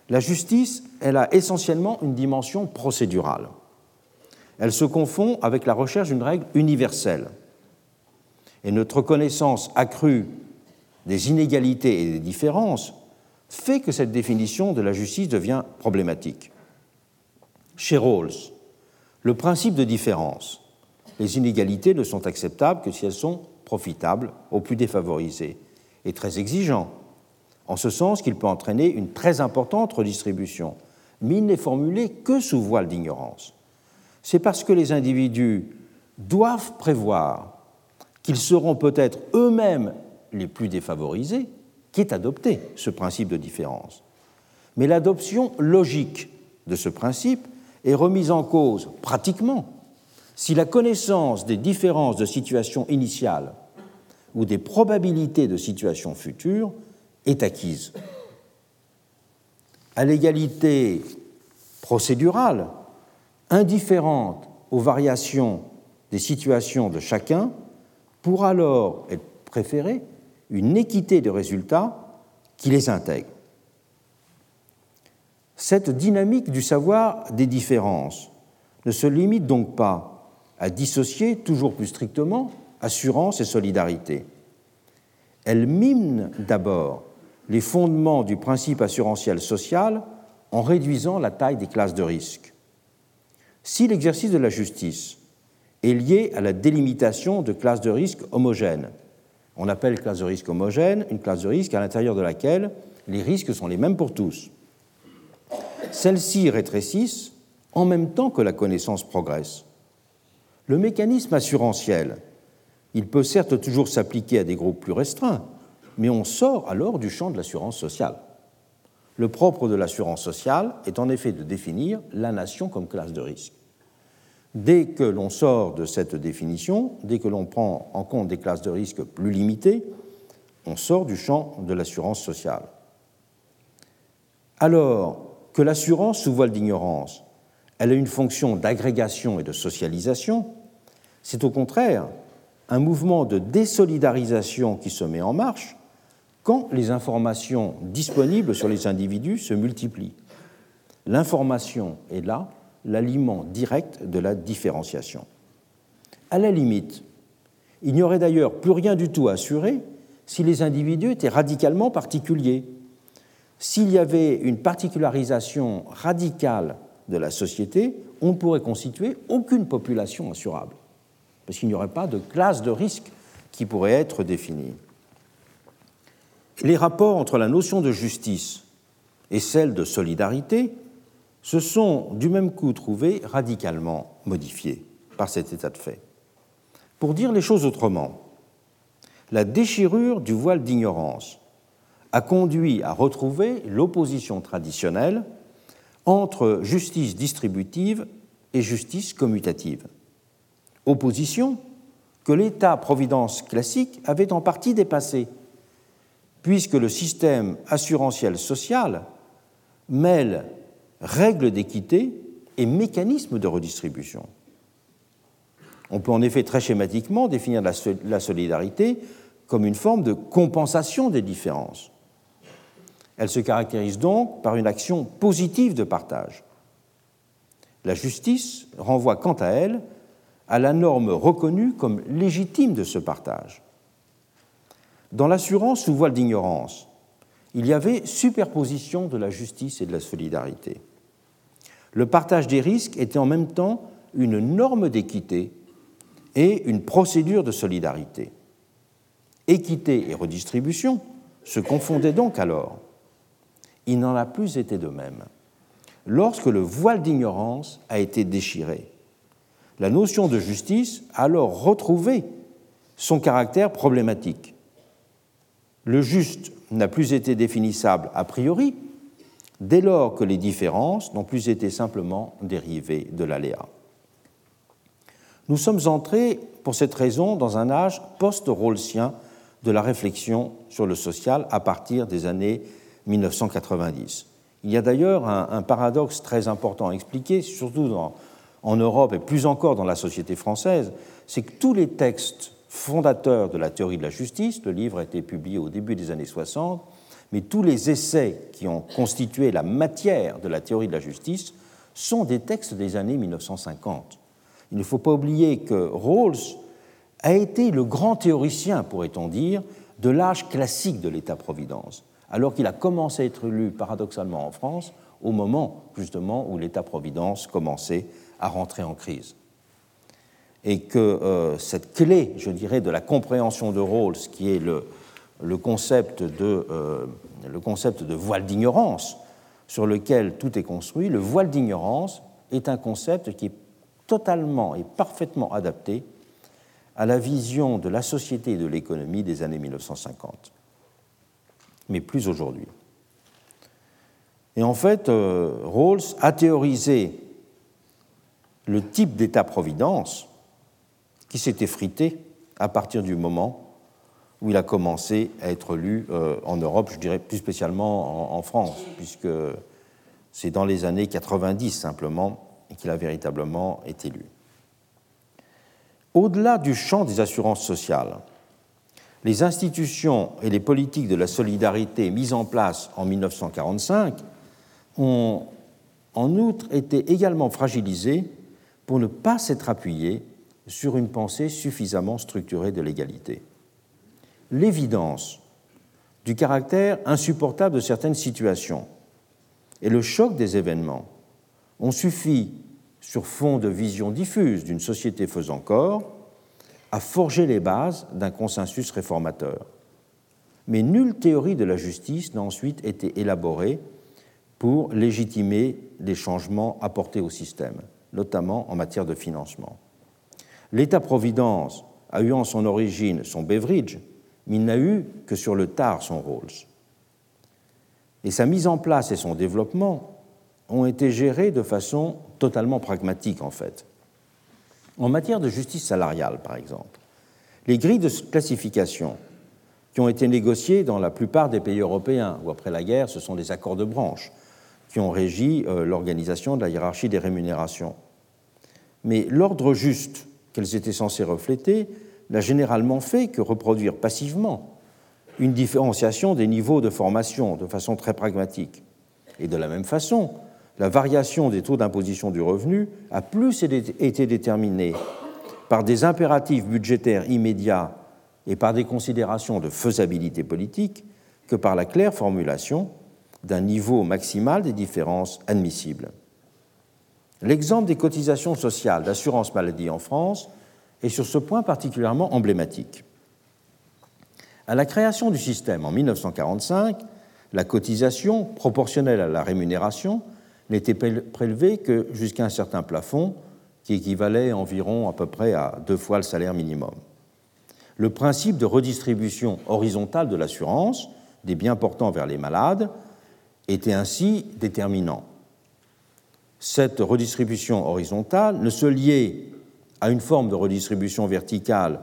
la justice, elle a essentiellement une dimension procédurale. Elle se confond avec la recherche d'une règle universelle. Et notre connaissance accrue des inégalités et des différences fait que cette définition de la justice devient problématique. Chez Rawls, le principe de différence, les inégalités ne sont acceptables que si elles sont profitables aux plus défavorisés, est très exigeant, en ce sens qu'il peut entraîner une très importante redistribution, mais il n'est formulé que sous voile d'ignorance. C'est parce que les individus doivent prévoir qu'ils seront peut-être eux-mêmes les plus défavorisés qui est adopté ce principe de différence. Mais l'adoption logique de ce principe est remise en cause pratiquement si la connaissance des différences de situation initiale ou des probabilités de situation future est acquise. À l'égalité procédurale, indifférente aux variations des situations de chacun, pourra alors être préférée une équité de résultats qui les intègre. Cette dynamique du savoir des différences ne se limite donc pas à dissocier toujours plus strictement assurance et solidarité. Elle mime d'abord les fondements du principe assurantiel social en réduisant la taille des classes de risque. Si l'exercice de la justice est lié à la délimitation de classes de risque homogènes, on appelle classe de risque homogène une classe de risque à l'intérieur de laquelle les risques sont les mêmes pour tous. Celles-ci rétrécissent en même temps que la connaissance progresse. Le mécanisme assurantiel, il peut certes toujours s'appliquer à des groupes plus restreints, mais on sort alors du champ de l'assurance sociale. Le propre de l'assurance sociale est en effet de définir la nation comme classe de risque. Dès que l'on sort de cette définition, dès que l'on prend en compte des classes de risque plus limitées, on sort du champ de l'assurance sociale. Alors que l'assurance sous voile d'ignorance, elle a une fonction d'agrégation et de socialisation, c'est au contraire un mouvement de désolidarisation qui se met en marche quand les informations disponibles sur les individus se multiplient. L'information est là l'aliment direct de la différenciation. À la limite, il n'y aurait d'ailleurs plus rien du tout à assurer si les individus étaient radicalement particuliers. S'il y avait une particularisation radicale de la société, on ne pourrait constituer aucune population assurable, parce qu'il n'y aurait pas de classe de risque qui pourrait être définie. Les rapports entre la notion de justice et celle de solidarité se sont du même coup trouvés radicalement modifiés par cet état de fait. Pour dire les choses autrement, la déchirure du voile d'ignorance a conduit à retrouver l'opposition traditionnelle entre justice distributive et justice commutative. Opposition que l'État-providence classique avait en partie dépassée, puisque le système assurantiel social mêle règles d'équité et mécanismes de redistribution. On peut en effet très schématiquement définir la solidarité comme une forme de compensation des différences. Elle se caractérise donc par une action positive de partage. La justice renvoie quant à elle à la norme reconnue comme légitime de ce partage. Dans l'assurance sous voile d'ignorance, il y avait superposition de la justice et de la solidarité. Le partage des risques était en même temps une norme d'équité et une procédure de solidarité. Équité et redistribution se confondaient donc alors. Il n'en a plus été de même. Lorsque le voile d'ignorance a été déchiré, la notion de justice a alors retrouvé son caractère problématique. Le juste n'a plus été définissable a priori dès lors que les différences n'ont plus été simplement dérivées de l'aléa. Nous sommes entrés, pour cette raison, dans un âge post-rawlsien de la réflexion sur le social à partir des années 1990. Il y a d'ailleurs un, paradoxe très important à expliquer, surtout en Europe et plus encore dans la société française, c'est que tous les textes fondateurs de la théorie de la justice, le livre a été publié au début des années 60, mais tous les essais qui ont constitué la matière de la théorie de la justice sont des textes des années 1950. Il ne faut pas oublier que Rawls a été le grand théoricien, pourrait-on dire, de l'âge classique de l'État-providence, alors qu'il a commencé à être lu paradoxalement en France au moment justement où l'État-providence commençait à rentrer en crise. Et que euh, cette clé, je dirais, de la compréhension de Rawls, qui est le, concept, de, euh, le concept de voile d'ignorance sur lequel tout est construit, le voile d'ignorance est un concept qui est totalement et parfaitement adapté à la vision de la société et de l'économie des années 1950, mais plus aujourd'hui. Et en fait, euh, Rawls a théorisé le type d'État-providence qui s'est effrité à partir du moment où il a commencé à être lu euh, en Europe, je dirais plus spécialement en France, puisque c'est dans les années 90 simplement qu'il a véritablement été lu. Au-delà du champ des assurances sociales, les institutions et les politiques de la solidarité mises en place en 1945 ont en outre été également fragilisées pour ne pas s'être appuyées sur une pensée suffisamment structurée de l'égalité. L'évidence du caractère insupportable de certaines situations et le choc des événements ont suffi sur fond de vision diffuse d'une société faisant corps, à forger les bases d'un consensus réformateur. Mais nulle théorie de la justice n'a ensuite été élaborée pour légitimer les changements apportés au système, notamment en matière de financement. L'État-providence a eu en son origine son Beveridge, mais il n'a eu que sur le tard son Rawls. Et sa mise en place et son développement ont été gérés de façon totalement pragmatique en fait. En matière de justice salariale, par exemple, les grilles de classification qui ont été négociées dans la plupart des pays européens, ou après la guerre, ce sont des accords de branche qui ont régi euh, l'organisation de la hiérarchie des rémunérations. Mais l'ordre juste qu'elles étaient censées refléter n'a généralement fait que reproduire passivement une différenciation des niveaux de formation de façon très pragmatique. Et de la même façon, la variation des taux d'imposition du revenu a plus été déterminée par des impératifs budgétaires immédiats et par des considérations de faisabilité politique que par la claire formulation d'un niveau maximal des différences admissibles. L'exemple des cotisations sociales d'assurance maladie en France est sur ce point particulièrement emblématique. À la création du système en 1945, la cotisation, proportionnelle à la rémunération, n'était prélevé que jusqu'à un certain plafond qui équivalait environ à peu près à deux fois le salaire minimum. Le principe de redistribution horizontale de l'assurance des biens portant vers les malades était ainsi déterminant. Cette redistribution horizontale ne se liait à une forme de redistribution verticale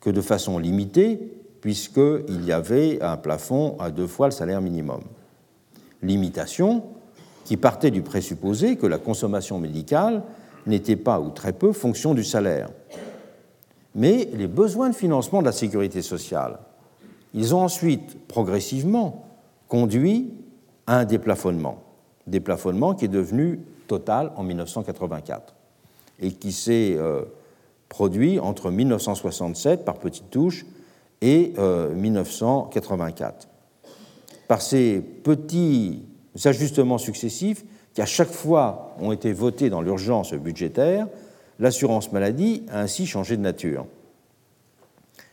que de façon limitée, puisqu'il y avait un plafond à deux fois le salaire minimum. Limitation qui partait du présupposé que la consommation médicale n'était pas ou très peu fonction du salaire. Mais les besoins de financement de la sécurité sociale, ils ont ensuite progressivement conduit à un déplafonnement, déplafonnement qui est devenu total en 1984 et qui s'est euh, produit entre 1967 par petites touches et 1984. Euh, par ces petits ajustements successifs qui à chaque fois ont été votés dans l'urgence budgétaire, l'assurance maladie a ainsi changé de nature.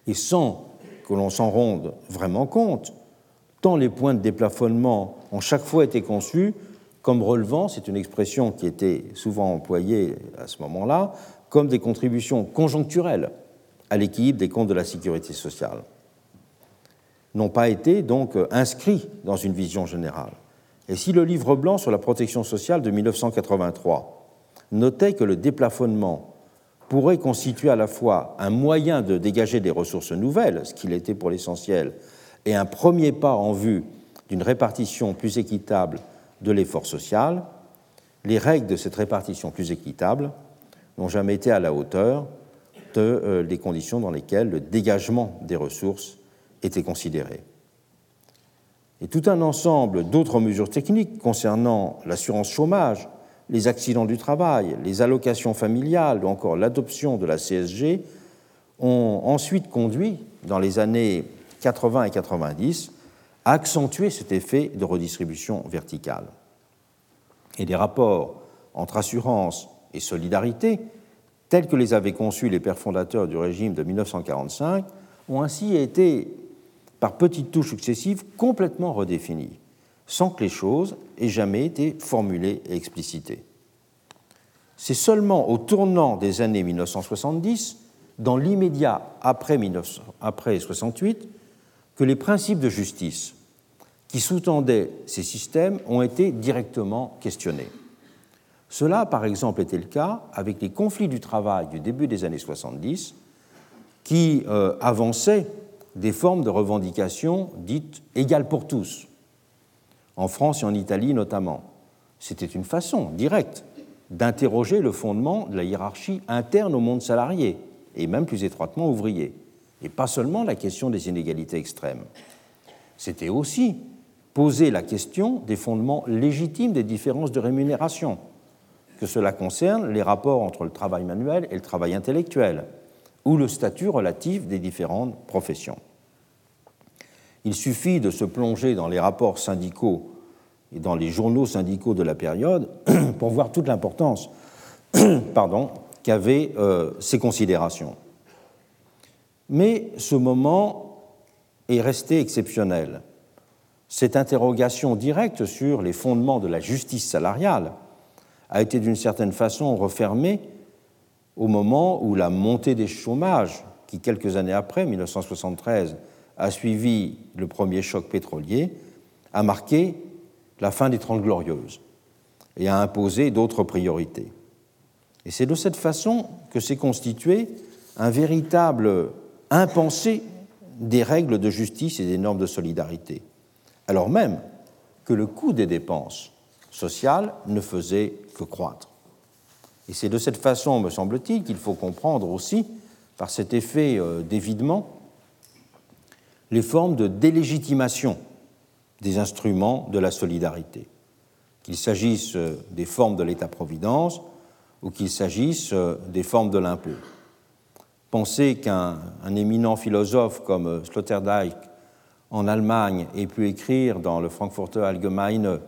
Et sans que l'on s'en ronde vraiment compte, tant les points de déplafonnement ont chaque fois été conçus comme relevant, c'est une expression qui était souvent employée à ce moment-là, comme des contributions conjoncturelles à l'équilibre des comptes de la sécurité sociale, n'ont pas été donc inscrits dans une vision générale. Et si le livre blanc sur la protection sociale de 1983 notait que le déplafonnement pourrait constituer à la fois un moyen de dégager des ressources nouvelles, ce qu'il était pour l'essentiel, et un premier pas en vue d'une répartition plus équitable de l'effort social, les règles de cette répartition plus équitable n'ont jamais été à la hauteur de, euh, des conditions dans lesquelles le dégagement des ressources était considéré. Et tout un ensemble d'autres mesures techniques concernant l'assurance chômage, les accidents du travail, les allocations familiales ou encore l'adoption de la CSG ont ensuite conduit, dans les années 80 et 90, à accentuer cet effet de redistribution verticale. Et les rapports entre assurance et solidarité, tels que les avaient conçus les pères fondateurs du régime de 1945, ont ainsi été, par petites touches successives, complètement redéfinis, sans que les choses aient jamais été formulées et explicitées. C'est seulement au tournant des années 1970, dans l'immédiat après, 1968, que les principes de justice qui sous-tendaient ces systèmes ont été directement questionnés. Cela, par exemple, était le cas avec les conflits du travail du début des années 70 qui euh, avançaient des formes de revendication dites égales pour tous, en France et en Italie notamment. C'était une façon directe d'interroger le fondement de la hiérarchie interne au monde salarié, et même plus étroitement ouvrier, et pas seulement la question des inégalités extrêmes. C'était aussi poser la question des fondements légitimes des différences de rémunération, que cela concerne les rapports entre le travail manuel et le travail intellectuel, ou le statut relatif des différentes professions. Il suffit de se plonger dans les rapports syndicaux et dans les journaux syndicaux de la période pour voir toute l'importance qu'avaient euh, ces considérations. Mais ce moment est resté exceptionnel cette interrogation directe sur les fondements de la justice salariale a été d'une certaine façon refermée au moment où la montée des chômages, qui quelques années après, 1973, a suivi le premier choc pétrolier, a marqué la fin des Trente Glorieuses et a imposé d'autres priorités. Et c'est de cette façon que s'est constitué un véritable impensé des règles de justice et des normes de solidarité alors même que le coût des dépenses sociales ne faisait que croître. Et c'est de cette façon, me semble-t-il, qu'il faut comprendre aussi, par cet effet euh, d'évidement, les formes de délégitimation des instruments de la solidarité, qu'il s'agisse euh, des formes de l'État-providence ou qu'il s'agisse euh, des formes de l'impôt. Pensez qu'un éminent philosophe comme Sloterdijk en Allemagne ait pu écrire dans le Frankfurter Allgemeine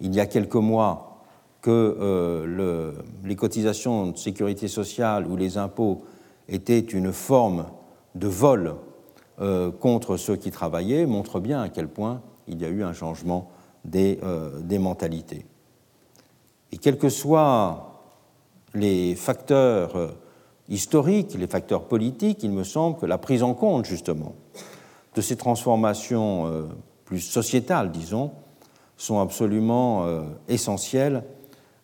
il y a quelques mois que euh, les cotisations de sécurité sociale ou les impôts étaient une forme de vol euh, contre ceux qui travaillaient montre bien à quel point il y a eu un changement des, euh, des mentalités. Et quels que soient les facteurs historiques, les facteurs politiques, il me semble que la prise en compte justement de ces transformations euh, plus sociétales, disons, sont absolument euh, essentielles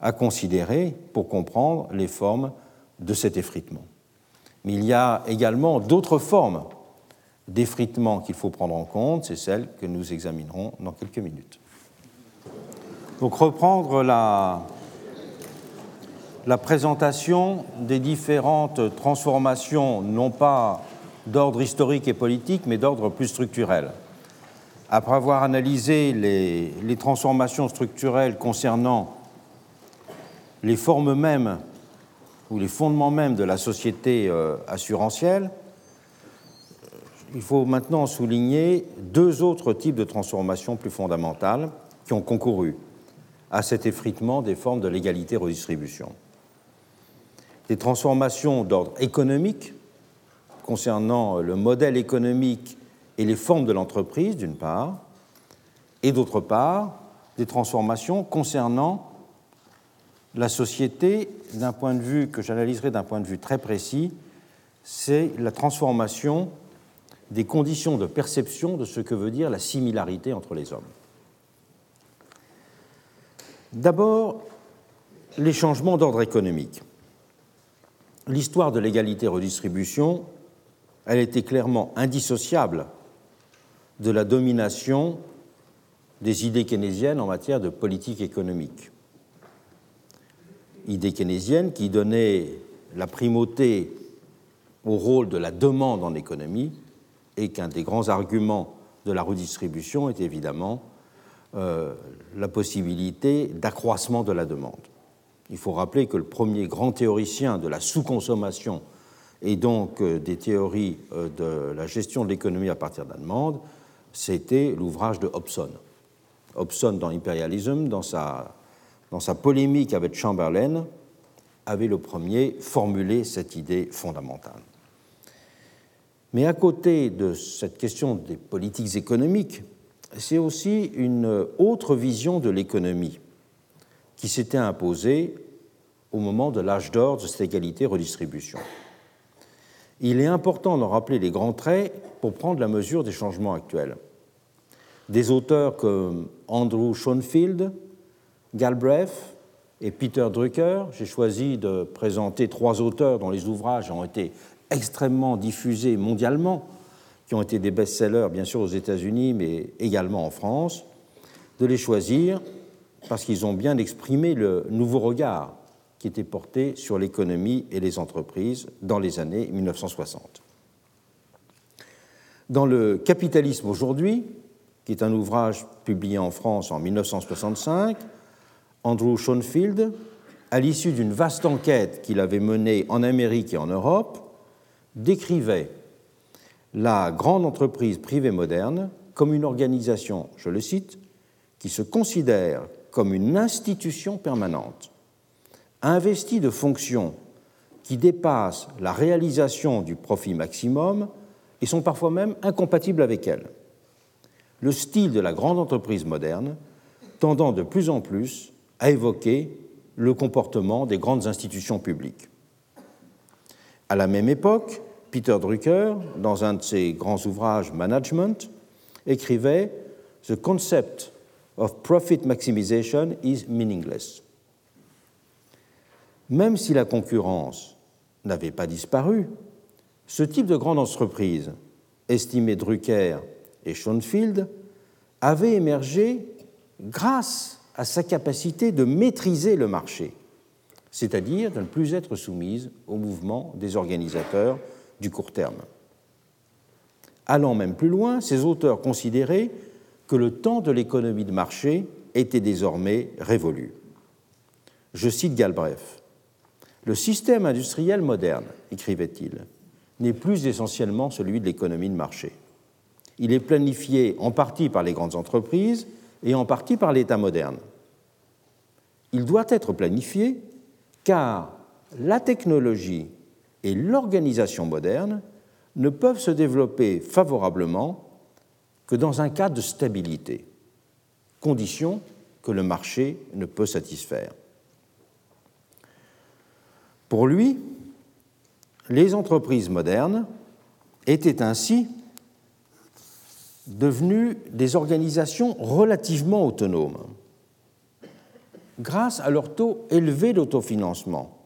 à considérer pour comprendre les formes de cet effritement. Mais il y a également d'autres formes d'effritement qu'il faut prendre en compte, c'est celles que nous examinerons dans quelques minutes. Donc reprendre la, la présentation des différentes transformations, non pas d'ordre historique et politique, mais d'ordre plus structurel. Après avoir analysé les, les, transformations structurelles concernant les formes mêmes ou les fondements mêmes de la société euh, assurantielle, il faut maintenant souligner deux autres types de transformations plus fondamentales qui ont concouru à cet effritement des formes de l'égalité-redistribution. Des transformations d'ordre économique concernant le modèle économique et les formes de l'entreprise, d'une part, et d'autre part, des transformations concernant la société d'un point de vue que j'analyserai d'un point de vue très précis, c'est la transformation des conditions de perception de ce que veut dire la similarité entre les hommes. D'abord, les changements d'ordre économique. L'histoire de l'égalité-redistribution, elle était clairement indissociable de la domination des idées keynésiennes en matière de politique économique. Idées keynésiennes qui donnaient la primauté au rôle de la demande en économie et qu'un des grands arguments de la redistribution est évidemment euh, la possibilité d'accroissement de la demande. Il faut rappeler que le premier grand théoricien de la sous-consommation et donc euh, des théories euh, de la gestion de l'économie à partir de la demande, c'était l'ouvrage de Hobson. Hobson, dans Imperialism, dans sa, dans sa polémique avec Chamberlain, avait le premier formulé cette idée fondamentale. Mais à côté de cette question des politiques économiques, c'est aussi une autre vision de l'économie qui s'était imposée au moment de l'âge d'or de cette égalité-redistribution. Il est important d'en rappeler les grands traits pour prendre la mesure des changements actuels. Des auteurs comme Andrew Schoenfield, Galbraith et Peter Drucker, j'ai choisi de présenter trois auteurs dont les ouvrages ont été extrêmement diffusés mondialement, qui ont été des best-sellers bien sûr aux États-Unis, mais également en France, de les choisir parce qu'ils ont bien exprimé le nouveau regard qui était porté sur l'économie et les entreprises dans les années 1960. Dans le Capitalisme aujourd'hui, qui est un ouvrage publié en France en 1965, Andrew Schoenfield, à l'issue d'une vaste enquête qu'il avait menée en Amérique et en Europe, décrivait la grande entreprise privée moderne comme une organisation, je le cite, qui se considère comme une institution permanente, investie de fonctions qui dépassent la réalisation du profit maximum et sont parfois même incompatibles avec elle. Le style de la grande entreprise moderne tendant de plus en plus à évoquer le comportement des grandes institutions publiques. À la même époque, Peter Drucker, dans un de ses grands ouvrages Management, écrivait The concept of profit maximization is meaningless. Même si la concurrence n'avait pas disparu, ce type de grande entreprise, estimé Drucker et Schoenfield, avait émergé grâce à sa capacité de maîtriser le marché, c'est-à-dire de ne plus être soumise au mouvement des organisateurs du court terme. Allant même plus loin, ces auteurs considéraient que le temps de l'économie de marché était désormais révolu. Je cite Galbraith. Le système industriel moderne, écrivait-il, n'est plus essentiellement celui de l'économie de marché. Il est planifié en partie par les grandes entreprises et en partie par l'État moderne. Il doit être planifié car la technologie et l'organisation moderne ne peuvent se développer favorablement que dans un cadre de stabilité, condition que le marché ne peut satisfaire. Pour lui, les entreprises modernes étaient ainsi devenues des organisations relativement autonomes, grâce à leur taux élevé d'autofinancement.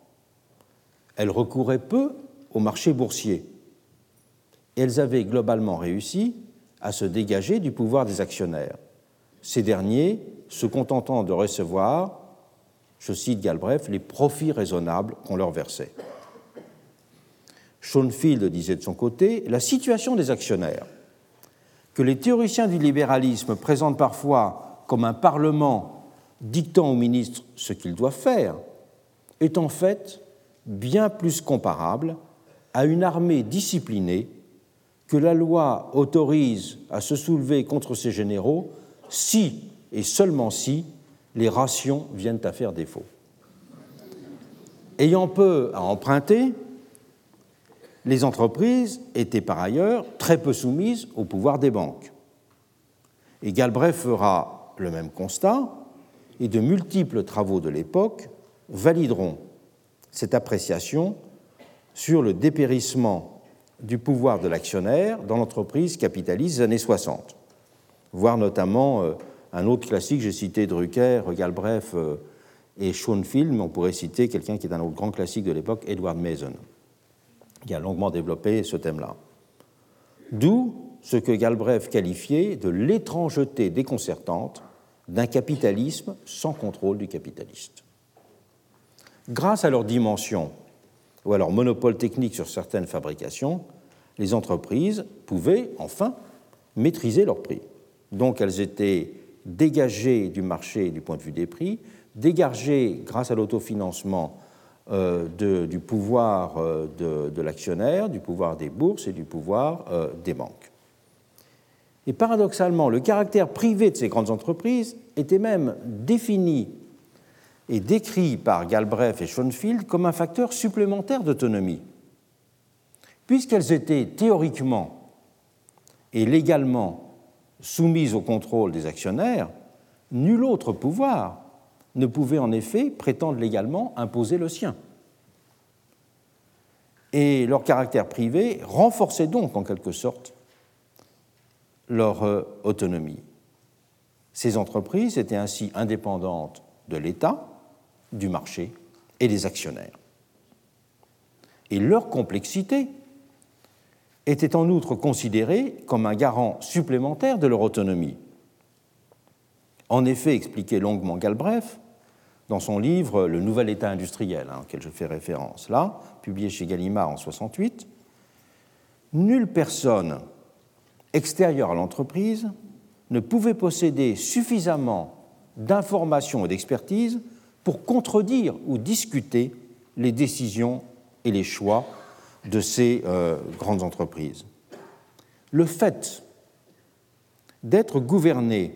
Elles recouraient peu au marché boursier elles avaient globalement réussi à se dégager du pouvoir des actionnaires. Ces derniers se contentant de recevoir, je cite Galbraith, les profits raisonnables qu'on leur versait. Schoenfield disait de son côté la situation des actionnaires, que les théoriciens du libéralisme présentent parfois comme un Parlement dictant aux ministres ce qu'ils doivent faire, est en fait bien plus comparable à une armée disciplinée que la loi autorise à se soulever contre ses généraux si et seulement si les rations viennent à faire défaut. Ayant peu à emprunter, les entreprises étaient par ailleurs très peu soumises au pouvoir des banques. Et Galbraith fera le même constat, et de multiples travaux de l'époque valideront cette appréciation sur le dépérissement du pouvoir de l'actionnaire dans l'entreprise capitaliste des années 60, voire notamment euh, un autre classique, j'ai cité Drucker, Galbraith euh, et Schoenfield, mais on pourrait citer quelqu'un qui est un autre grand classique de l'époque, Edward Mason, qui a longuement développé ce thème-là. D'où ce que Galbraith qualifiait de l'étrangeté déconcertante d'un capitalisme sans contrôle du capitaliste. Grâce à leur dimension ou à leur monopole technique sur certaines fabrications, les entreprises pouvaient enfin maîtriser leurs prix. Donc elles étaient dégagées du marché du point de vue des prix, dégagées grâce à l'autofinancement euh, du pouvoir euh, de, l'actionnaire, du pouvoir des bourses et du pouvoir euh, des banques. Et paradoxalement, le caractère privé de ces grandes entreprises était même défini et décrit par Galbraith et Schoenfield comme un facteur supplémentaire d'autonomie, puisqu'elles étaient théoriquement et légalement soumises au contrôle des actionnaires, nul autre pouvoir ne pouvait en effet prétendre légalement imposer le sien. Et leur caractère privé renforçait donc en quelque sorte leur euh, autonomie. Ces entreprises étaient ainsi indépendantes de l'État, du marché et des actionnaires. Et leur complexité était en outre considérée comme un garant supplémentaire de leur autonomie. En effet, expliquait longuement Galbraith dans son livre Le Nouvel État industriel, hein, auquel je fais référence là, publié chez Gallimard en 68, nulle personne extérieure à l'entreprise ne pouvait posséder suffisamment d'informations et d'expertise pour contredire ou discuter les décisions et les choix de ces euh, grandes entreprises. Le fait d'être gouverné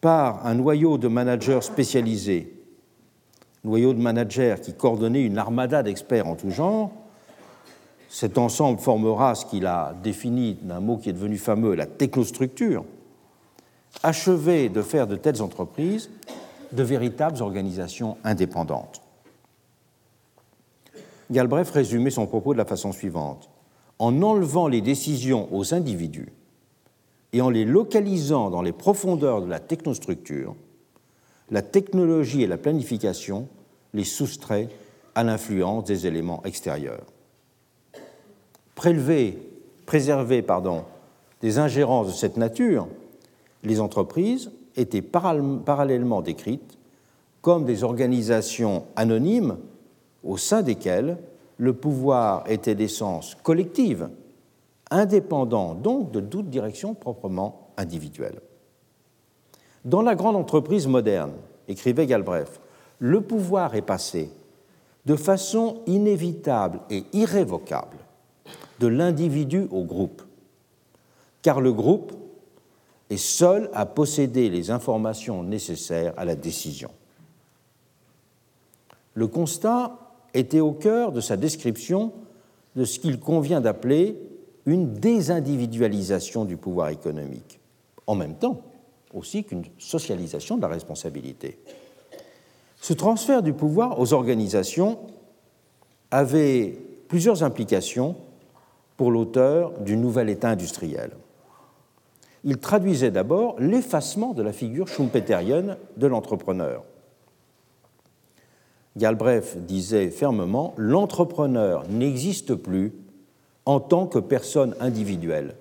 par un noyau de managers spécialisés, noyau de managers qui coordonnait une armada d'experts en tout genre, cet ensemble formera ce qu'il a défini d'un mot qui est devenu fameux, la technostructure, achevé de faire de telles entreprises de véritables organisations indépendantes. Galbraith résumait son propos de la façon suivante. En enlevant les décisions aux individus et en les localisant dans les profondeurs de la technostructure, la technologie et la planification les soustraient à l'influence des éléments extérieurs. Prélever, préserver pardon, des ingérences de cette nature, les entreprises étaient parallèlement décrites comme des organisations anonymes au sein desquelles le pouvoir était d'essence collective, indépendant donc de toute direction proprement individuelle. Dans la grande entreprise moderne, écrivait Galbraith, le pouvoir est passé de façon inévitable et irrévocable de l'individu au groupe, car le groupe est seul à posséder les informations nécessaires à la décision. Le constat était au cœur de sa description de ce qu'il convient d'appeler une désindividualisation du pouvoir économique, en même temps aussi qu'une socialisation de la responsabilité. Ce transfert du pouvoir aux organisations avait plusieurs implications pour l'auteur du nouvel État industriel il traduisait d'abord l'effacement de la figure schumpeterienne de l'entrepreneur. Galbraith disait fermement L'entrepreneur n'existe plus en tant que personne individuelle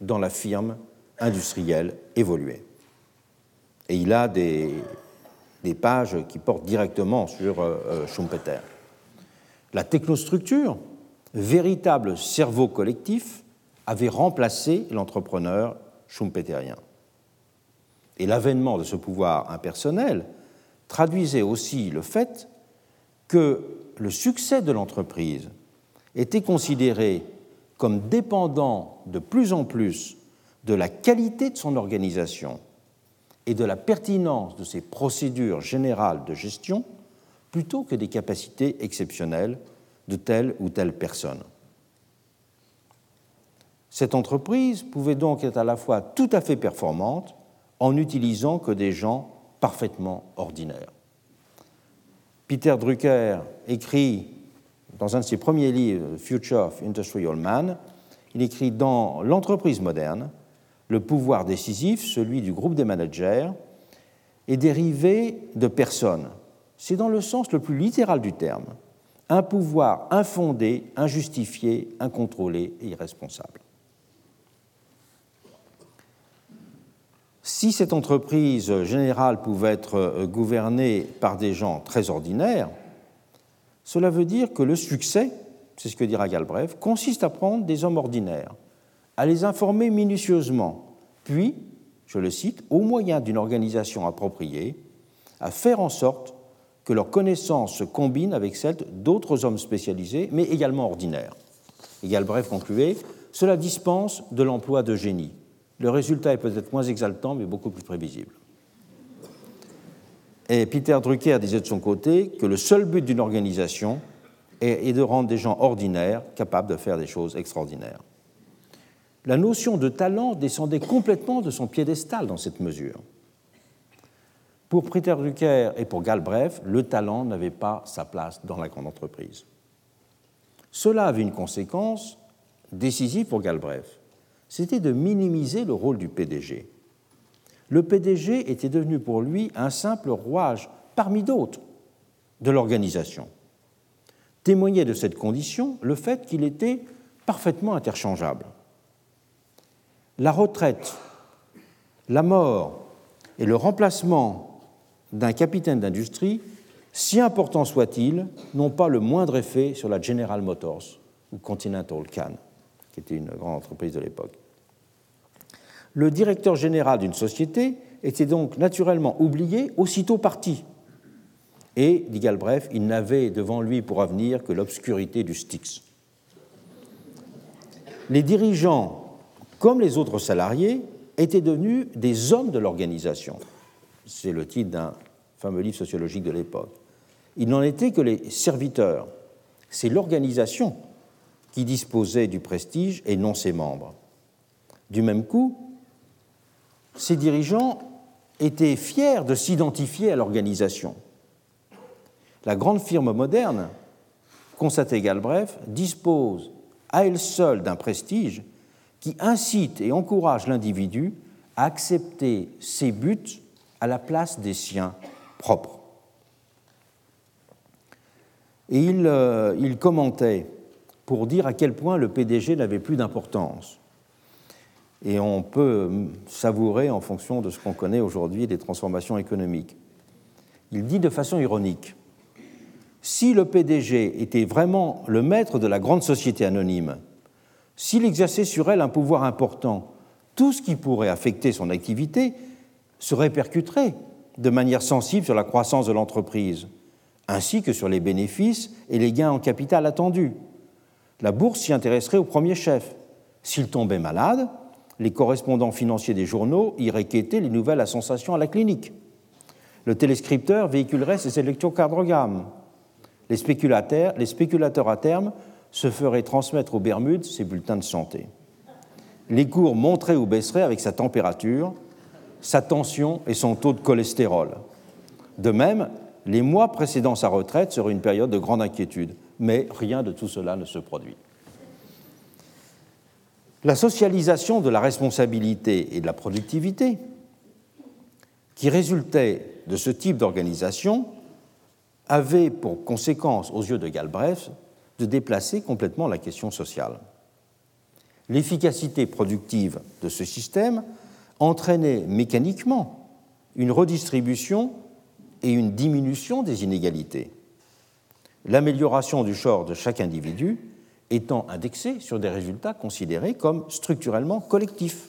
dans la firme industrielle évoluée. Et il a des, des pages qui portent directement sur euh, euh, Schumpeter. La technostructure, véritable cerveau collectif, avait remplacé l'entrepreneur schumpeterien. Et l'avènement de ce pouvoir impersonnel traduisait aussi le fait que le succès de l'entreprise était considéré comme dépendant de plus en plus de la qualité de son organisation et de la pertinence de ses procédures générales de gestion plutôt que des capacités exceptionnelles de telle ou telle personne. Cette entreprise pouvait donc être à la fois tout à fait performante en n'utilisant que des gens parfaitement ordinaires. Peter Drucker écrit dans un de ses premiers livres, Future of Industrial Man, il écrit dans l'entreprise moderne, le pouvoir décisif, celui du groupe des managers, est dérivé de personnes. C'est dans le sens le plus littéral du terme, un pouvoir infondé, injustifié, incontrôlé et irresponsable. Si cette entreprise générale pouvait être euh, gouvernée par des gens très ordinaires, cela veut dire que le succès, c'est ce que dira Galbraith, consiste à prendre des hommes ordinaires, à les informer minutieusement, puis, je le cite, au moyen d'une organisation appropriée, à faire en sorte que leurs connaissances se combinent avec celles d'autres hommes spécialisés, mais également ordinaires. Et Galbraith concluait Cela dispense de l'emploi de génie. Le résultat est peut-être moins exaltant, mais beaucoup plus prévisible. Et Peter Drucker disait de son côté que le seul but d'une organisation est de rendre des gens ordinaires capables de faire des choses extraordinaires. La notion de talent descendait complètement de son piédestal dans cette mesure. Pour Peter Drucker et pour Galbraith, le talent n'avait pas sa place dans la grande entreprise. Cela avait une conséquence décisive pour Galbraith c'était de minimiser le rôle du PDG. Le PDG était devenu pour lui un simple rouage parmi d'autres de l'organisation. Témoignait de cette condition le fait qu'il était parfaitement interchangeable. La retraite, la mort et le remplacement d'un capitaine d'industrie, si important soit-il, n'ont pas le moindre effet sur la General Motors ou Continental Can qui était une grande entreprise de l'époque. Le directeur général d'une société était donc naturellement oublié aussitôt parti. Et, dit Galbraith, il n'avait devant lui pour avenir que l'obscurité du Styx. Les dirigeants, comme les autres salariés, étaient devenus des hommes de l'organisation. C'est le titre d'un fameux livre sociologique de l'époque. Ils n'en étaient que les serviteurs. C'est l'organisation qui disposait du prestige et non ses membres. Du même coup, ces dirigeants étaient fiers de s'identifier à l'organisation. La grande firme moderne, constatait Galbraith, dispose à elle seule d'un prestige qui incite et encourage l'individu à accepter ses buts à la place des siens propres. Et il, euh, il commentait pour dire à quel point le PDG n'avait plus d'importance. Et on peut savourer, en fonction de ce qu'on connaît aujourd'hui, des transformations économiques. Il dit de façon ironique, si le PDG était vraiment le maître de la grande société anonyme, s'il exerçait sur elle un pouvoir important, tout ce qui pourrait affecter son activité se répercuterait de manière sensible sur la croissance de l'entreprise, ainsi que sur les bénéfices et les gains en capital attendus la bourse s'y intéresserait au premier chef. S'il tombait malade, les correspondants financiers des journaux iraient quêter les nouvelles à sensation à la clinique. Le téléscripteur véhiculerait ses électrocardiogrammes. Les spéculateurs, les spéculateurs à terme se feraient transmettre aux Bermudes ses bulletins de santé. Les cours monteraient ou baisseraient avec sa température, sa tension et son taux de cholestérol. De même, les mois précédant sa retraite seraient une période de grande inquiétude mais rien de tout cela ne se produit. La socialisation de la responsabilité et de la productivité qui résultait de ce type d'organisation avait pour conséquence, aux yeux de Galbraith, de déplacer complètement la question sociale. L'efficacité productive de ce système entraînait mécaniquement une redistribution et une diminution des inégalités. L'amélioration du genre de chaque individu étant indexée sur des résultats considérés comme structurellement collectifs.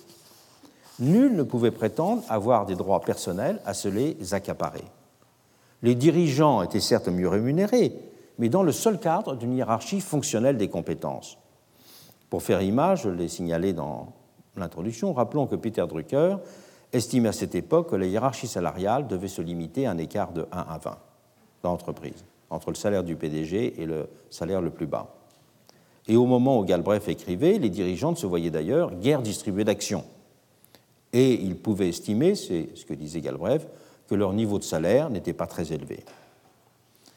Nul ne pouvait prétendre avoir des droits personnels à se les accaparer. Les dirigeants étaient certes mieux rémunérés, mais dans le seul cadre d'une hiérarchie fonctionnelle des compétences. Pour faire image, je l'ai signalé dans l'introduction, rappelons que Peter Drucker estimait à cette époque que la hiérarchie salariale devait se limiter à un écart de 1 à 20 dans l'entreprise, entre le salaire du PDG et le salaire le plus bas. Et au moment où Galbraith écrivait, les dirigeants se voyaient d'ailleurs guère distribués d'actions. Et ils pouvaient estimer, c'est ce que disait Galbraith, que leur niveau de salaire n'était pas très élevé.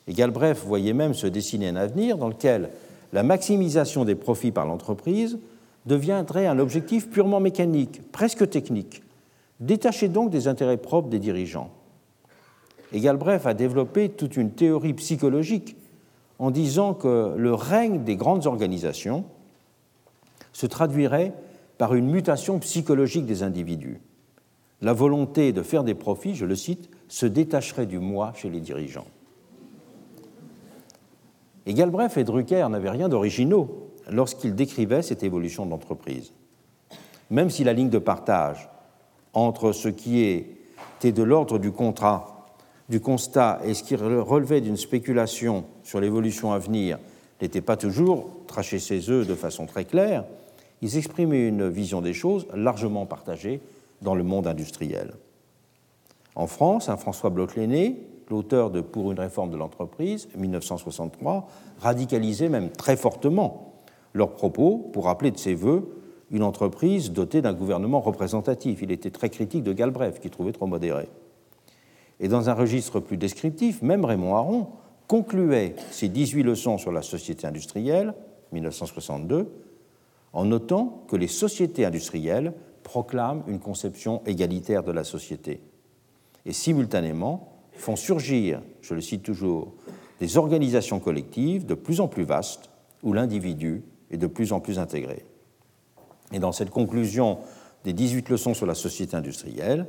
Et Galbraith voyait même se dessiner un avenir dans lequel la maximisation des profits par l'entreprise deviendrait un objectif purement mécanique, presque technique, détaché donc des intérêts propres des dirigeants. Et Galbraith a développé toute une théorie psychologique en disant que le règne des grandes organisations se traduirait par une mutation psychologique des individus la volonté de faire des profits, je le cite, se détacherait du moi chez les dirigeants. Et et Drucker n'avaient rien d'originaux lorsqu'ils décrivaient cette évolution de l'entreprise. Même si la ligne de partage entre ce qui était de l'ordre du contrat, du constat et ce qui relevait d'une spéculation sur l'évolution à venir n'était pas toujours traché chez eux de façon très claire, ils exprimaient une vision des choses largement partagée dans le monde industriel. En France, un François Bloch-Léné, l'auteur de Pour une réforme de l'entreprise, 1963, radicalisait même très fortement leurs propos pour rappeler de ses voeux une entreprise dotée d'un gouvernement représentatif. Il était très critique de Galbraith, qui trouvait trop modéré. Et dans un registre plus descriptif, même Raymond Aron concluait ses 18 leçons sur la société industrielle, 1962, en notant que les sociétés industrielles proclament une conception égalitaire de la société et simultanément font surgir, je le cite toujours, des organisations collectives de plus en plus vastes où l'individu est de plus en plus intégré. Et dans cette conclusion des 18 leçons sur la société industrielle,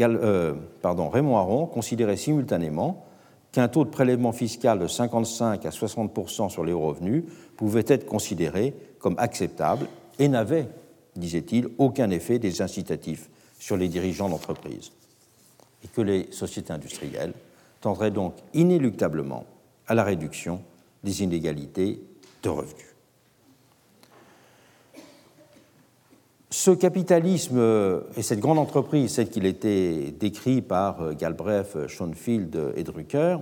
euh, Raymond Aron considérait simultanément qu'un taux de prélèvement fiscal de 55 à 60% sur les revenus pouvait être considéré comme acceptable et n'avait disait-il, aucun effet des incitatifs sur les dirigeants d'entreprise, et que les sociétés industrielles tendraient donc inéluctablement à la réduction des inégalités de revenus. Ce capitalisme et cette grande entreprise, celle qu'il était décrit par Galbraith, Schoenfield et Drucker,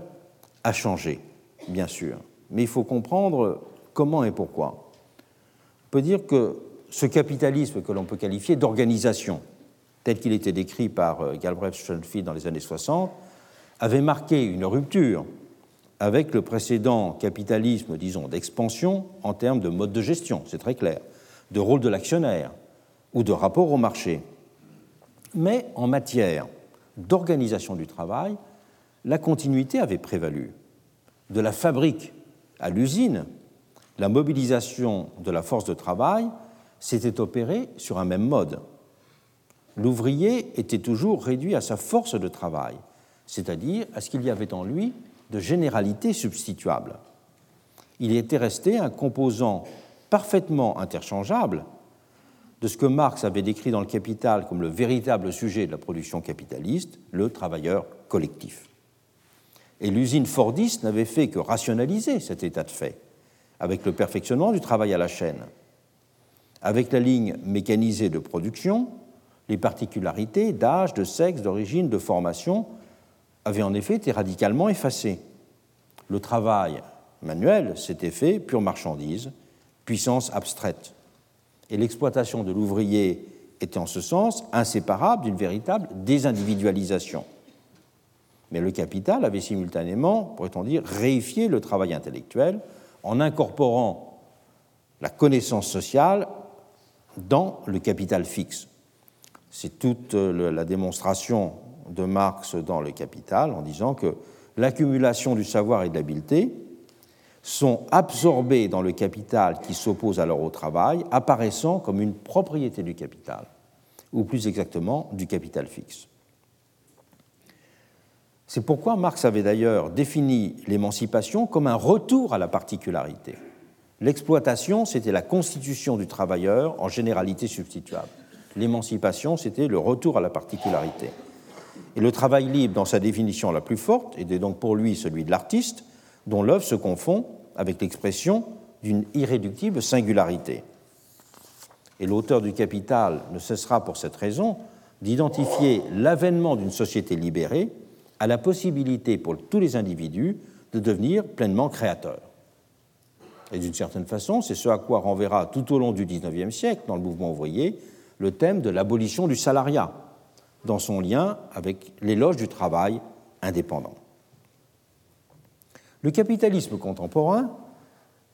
a changé, bien sûr. Mais il faut comprendre comment et pourquoi. On peut dire que ce capitalisme que l'on peut qualifier d'organisation, tel qu'il était décrit par euh, Galbraith Schoenfield dans les années 60, avait marqué une rupture avec le précédent capitalisme, disons, d'expansion en termes de mode de gestion, c'est très clair, de rôle de l'actionnaire ou de rapport au marché. Mais en matière d'organisation du travail, la continuité avait prévalu. De la fabrique à l'usine, la mobilisation de la force de travail s'était opéré sur un même mode. L'ouvrier était toujours réduit à sa force de travail, c'est-à-dire à ce qu'il y avait en lui de généralité substituable. Il était resté un composant parfaitement interchangeable de ce que Marx avait décrit dans le Capital comme le véritable sujet de la production capitaliste, le travailleur collectif. Et l'usine Fordiste n'avait fait que rationaliser cet état de fait, avec le perfectionnement du travail à la chaîne, avec la ligne mécanisée de production, les particularités d'âge, de sexe, d'origine, de formation avaient en effet été radicalement effacées. Le travail manuel s'était fait pure marchandise, puissance abstraite. Et l'exploitation de l'ouvrier était en ce sens inséparable d'une véritable désindividualisation. Mais le capital avait simultanément, pourrait-on dire, réifié le travail intellectuel en incorporant la connaissance sociale dans le capital fixe. C'est toute la démonstration de Marx dans le Capital en disant que l'accumulation du savoir et de l'habileté sont absorbés dans le capital qui s'oppose alors au travail, apparaissant comme une propriété du capital, ou plus exactement du capital fixe. C'est pourquoi Marx avait d'ailleurs défini l'émancipation comme un retour à la particularité. L'exploitation, c'était la constitution du travailleur en généralité substituable. L'émancipation, c'était le retour à la particularité. Et le travail libre, dans sa définition la plus forte, était donc pour lui celui de l'artiste, dont l'œuvre se confond avec l'expression d'une irréductible singularité. Et l'auteur du Capital ne cessera pour cette raison d'identifier l'avènement d'une société libérée à la possibilité pour tous les individus de devenir pleinement créateurs. Et d'une certaine façon, c'est ce à quoi renverra tout au long du XIXe siècle, dans le mouvement ouvrier, le thème de l'abolition du salariat, dans son lien avec l'éloge du travail indépendant. Le capitalisme contemporain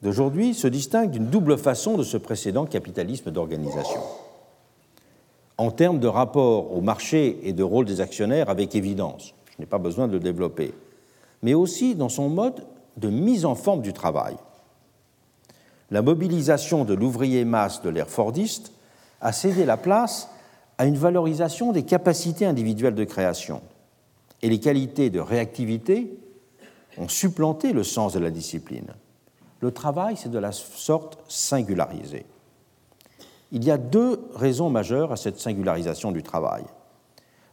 d'aujourd'hui se distingue d'une double façon de ce précédent capitalisme d'organisation. En termes de rapport au marché et de rôle des actionnaires, avec évidence, je n'ai pas besoin de le développer, mais aussi dans son mode de mise en forme du travail la mobilisation de l'ouvrier masse de l'ère fordiste a cédé la place à une valorisation des capacités individuelles de création. Et les qualités de réactivité ont supplanté le sens de la discipline. Le travail s'est de la sorte singularisé. Il y a deux raisons majeures à cette singularisation du travail.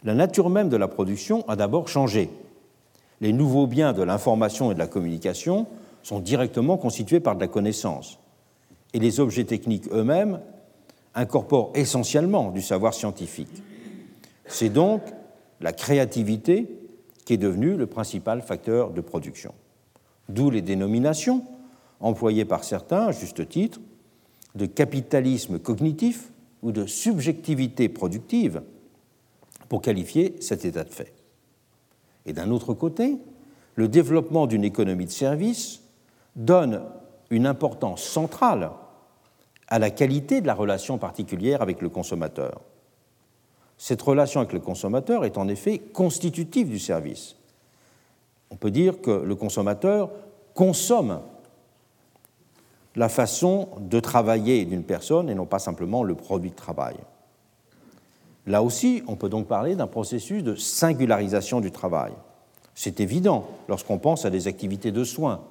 La nature même de la production a d'abord changé. Les nouveaux biens de l'information et de la communication sont directement constitués par de la connaissance et les objets techniques eux-mêmes incorporent essentiellement du savoir scientifique. C'est donc la créativité qui est devenue le principal facteur de production. D'où les dénominations employées par certains, à juste titre, de capitalisme cognitif ou de subjectivité productive pour qualifier cet état de fait. Et d'un autre côté, le développement d'une économie de service donne une importance centrale à la qualité de la relation particulière avec le consommateur. Cette relation avec le consommateur est en effet constitutive du service. On peut dire que le consommateur consomme la façon de travailler d'une personne et non pas simplement le produit de travail. Là aussi, on peut donc parler d'un processus de singularisation du travail. C'est évident lorsqu'on pense à des activités de soins,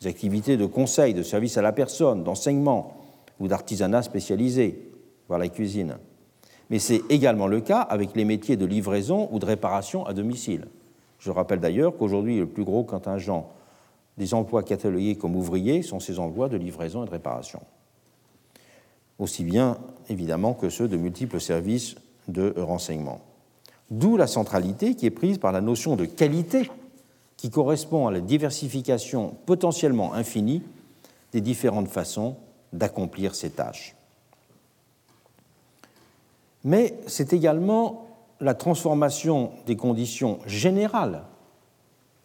des activités de conseil, de service à la personne, d'enseignement, ou d'artisanat spécialisé, voire la cuisine. Mais c'est également le cas avec les métiers de livraison ou de réparation à domicile. Je rappelle d'ailleurs qu'aujourd'hui, le plus gros contingent des emplois catalogués comme ouvriers sont ces emplois de livraison et de réparation. Aussi bien, évidemment, que ceux de multiples services de renseignement. D'où la centralité qui est prise par la notion de qualité qui correspond à la diversification potentiellement infinie des différentes façons d'accomplir ces tâches. Mais c'est également la transformation des conditions générales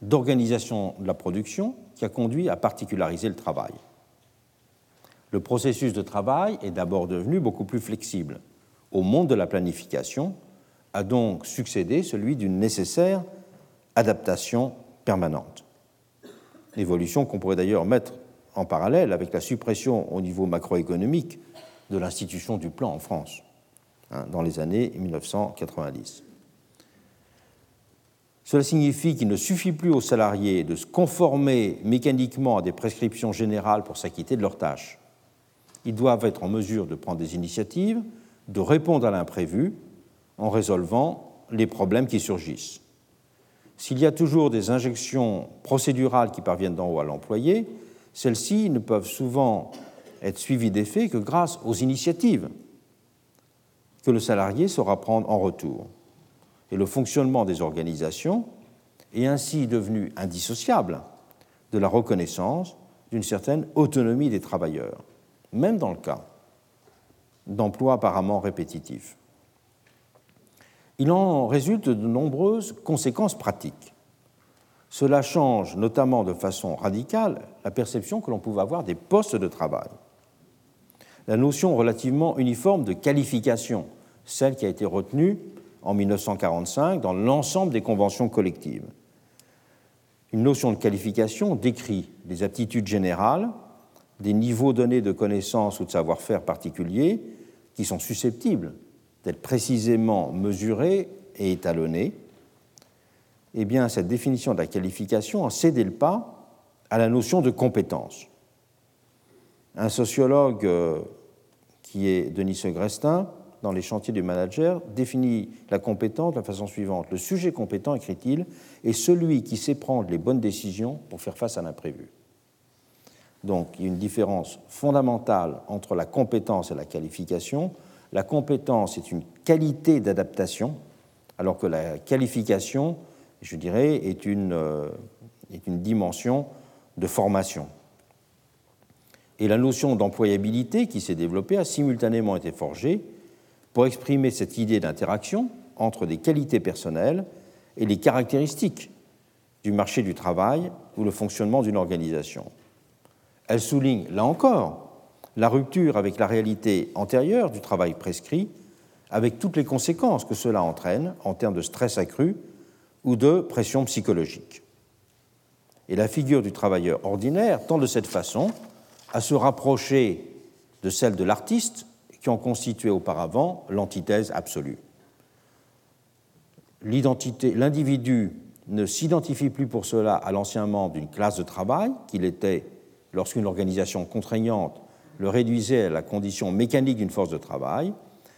d'organisation de la production qui a conduit à particulariser le travail. Le processus de travail est d'abord devenu beaucoup plus flexible. Au monde de la planification a donc succédé celui d'une nécessaire adaptation permanente. Évolution qu'on pourrait d'ailleurs mettre en parallèle avec la suppression au niveau macroéconomique de l'institution du plan en France hein, dans les années 1990. Cela signifie qu'il ne suffit plus aux salariés de se conformer mécaniquement à des prescriptions générales pour s'acquitter de leurs tâches. Ils doivent être en mesure de prendre des initiatives, de répondre à l'imprévu en résolvant les problèmes qui surgissent. S'il y a toujours des injections procédurales qui parviennent d'en haut à l'employé, celles-ci ne peuvent souvent être suivies d'effets que grâce aux initiatives que le salarié saura prendre en retour. Et le fonctionnement des organisations est ainsi devenu indissociable de la reconnaissance d'une certaine autonomie des travailleurs, même dans le cas d'emplois apparemment répétitifs. Il en résulte de nombreuses conséquences pratiques. Cela change notamment de façon radicale la perception que l'on pouvait avoir des postes de travail. La notion relativement uniforme de qualification, celle qui a été retenue en 1945 dans l'ensemble des conventions collectives. Une notion de qualification décrit des aptitudes générales, des niveaux donnés de connaissances ou de savoir-faire particuliers qui sont susceptibles d'être précisément mesurés et étalonnés eh bien, cette définition de la qualification a cédé le pas à la notion de compétence. Un sociologue euh, qui est Denis Segrestin, dans les chantiers du manager, définit la compétence de la façon suivante. Le sujet compétent, écrit-il, est celui qui sait prendre les bonnes décisions pour faire face à l'imprévu. Donc il y a une différence fondamentale entre la compétence et la qualification. La compétence est une qualité d'adaptation, alors que la qualification, je dirais, est une, euh, est une dimension de formation. Et la notion d'employabilité qui s'est développée a simultanément été forgée pour exprimer cette idée d'interaction entre des qualités personnelles et les caractéristiques du marché du travail ou le fonctionnement d'une organisation. Elle souligne, là encore, la rupture avec la réalité antérieure du travail prescrit, avec toutes les conséquences que cela entraîne en termes de stress accru ou de pression psychologique. Et la figure du travailleur ordinaire tend de cette façon à se rapprocher de celle de l'artiste qui en constituait auparavant l'antithèse absolue. L'individu ne s'identifie plus pour cela à l'ancien membre d'une classe de travail qu'il était lorsqu'une organisation contraignante le réduisait à la condition mécanique d'une force de travail,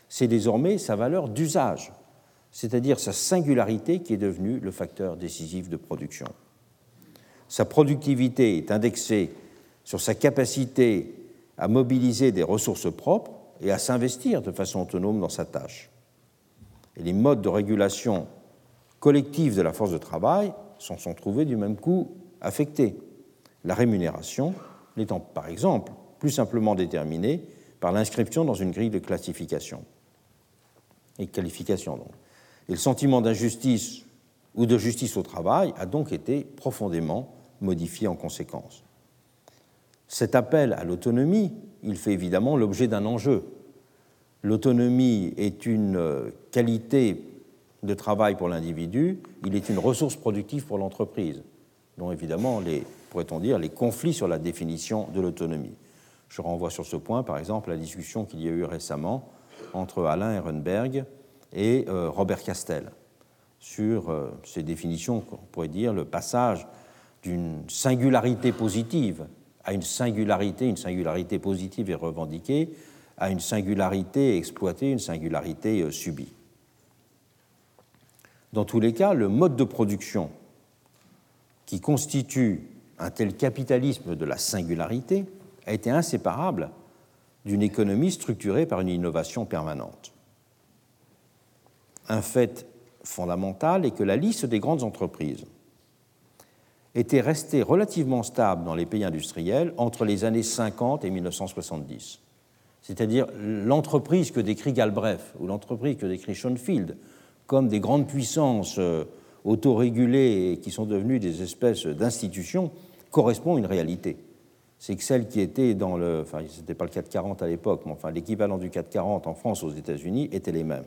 c'est désormais sa valeur d'usage, c'est-à-dire sa singularité qui est devenue le facteur décisif de production. Sa productivité est indexée sur sa capacité à mobiliser des ressources propres et à s'investir de façon autonome dans sa tâche. Et les modes de régulation collective de la force de travail s'en sont trouvés du même coup affectés la rémunération n'étant par exemple plus simplement déterminée par l'inscription dans une grille de classification et qualification. Et le sentiment d'injustice ou de justice au travail a donc été profondément modifié en conséquence. Cet appel à l'autonomie, il fait évidemment l'objet d'un enjeu. L'autonomie est une euh, qualité de travail pour l'individu, il est une ressource productive pour l'entreprise, dont évidemment les pourrait-on dire, les conflits sur la définition de l'autonomie. Je renvoie sur ce point, par exemple, à la discussion qu'il y a eu récemment entre Alain Ehrenberg et euh, Robert Castel sur euh, ces définitions, qu'on pourrait dire le passage d'une singularité positive à une singularité, une singularité positive et revendiquée, à une singularité exploitée, une singularité euh, subie. Dans tous les cas, le mode de production qui constitue un tel capitalisme de la singularité a été inséparable d'une économie structurée par une innovation permanente. Un fait fondamental est que la liste des grandes entreprises était restée relativement stable dans les pays industriels entre les années 50 et 1970. C'est-à-dire l'entreprise que décrit Galbraith ou l'entreprise que décrit Schoenfield comme des grandes puissances euh, autorégulées et qui sont devenues des espèces d'institutions correspond à une réalité. C'est que celle qui était dans le. Enfin, ce n'était pas le 440 à l'époque, mais enfin, l'équivalent du 440 en France, aux États-Unis, était les mêmes.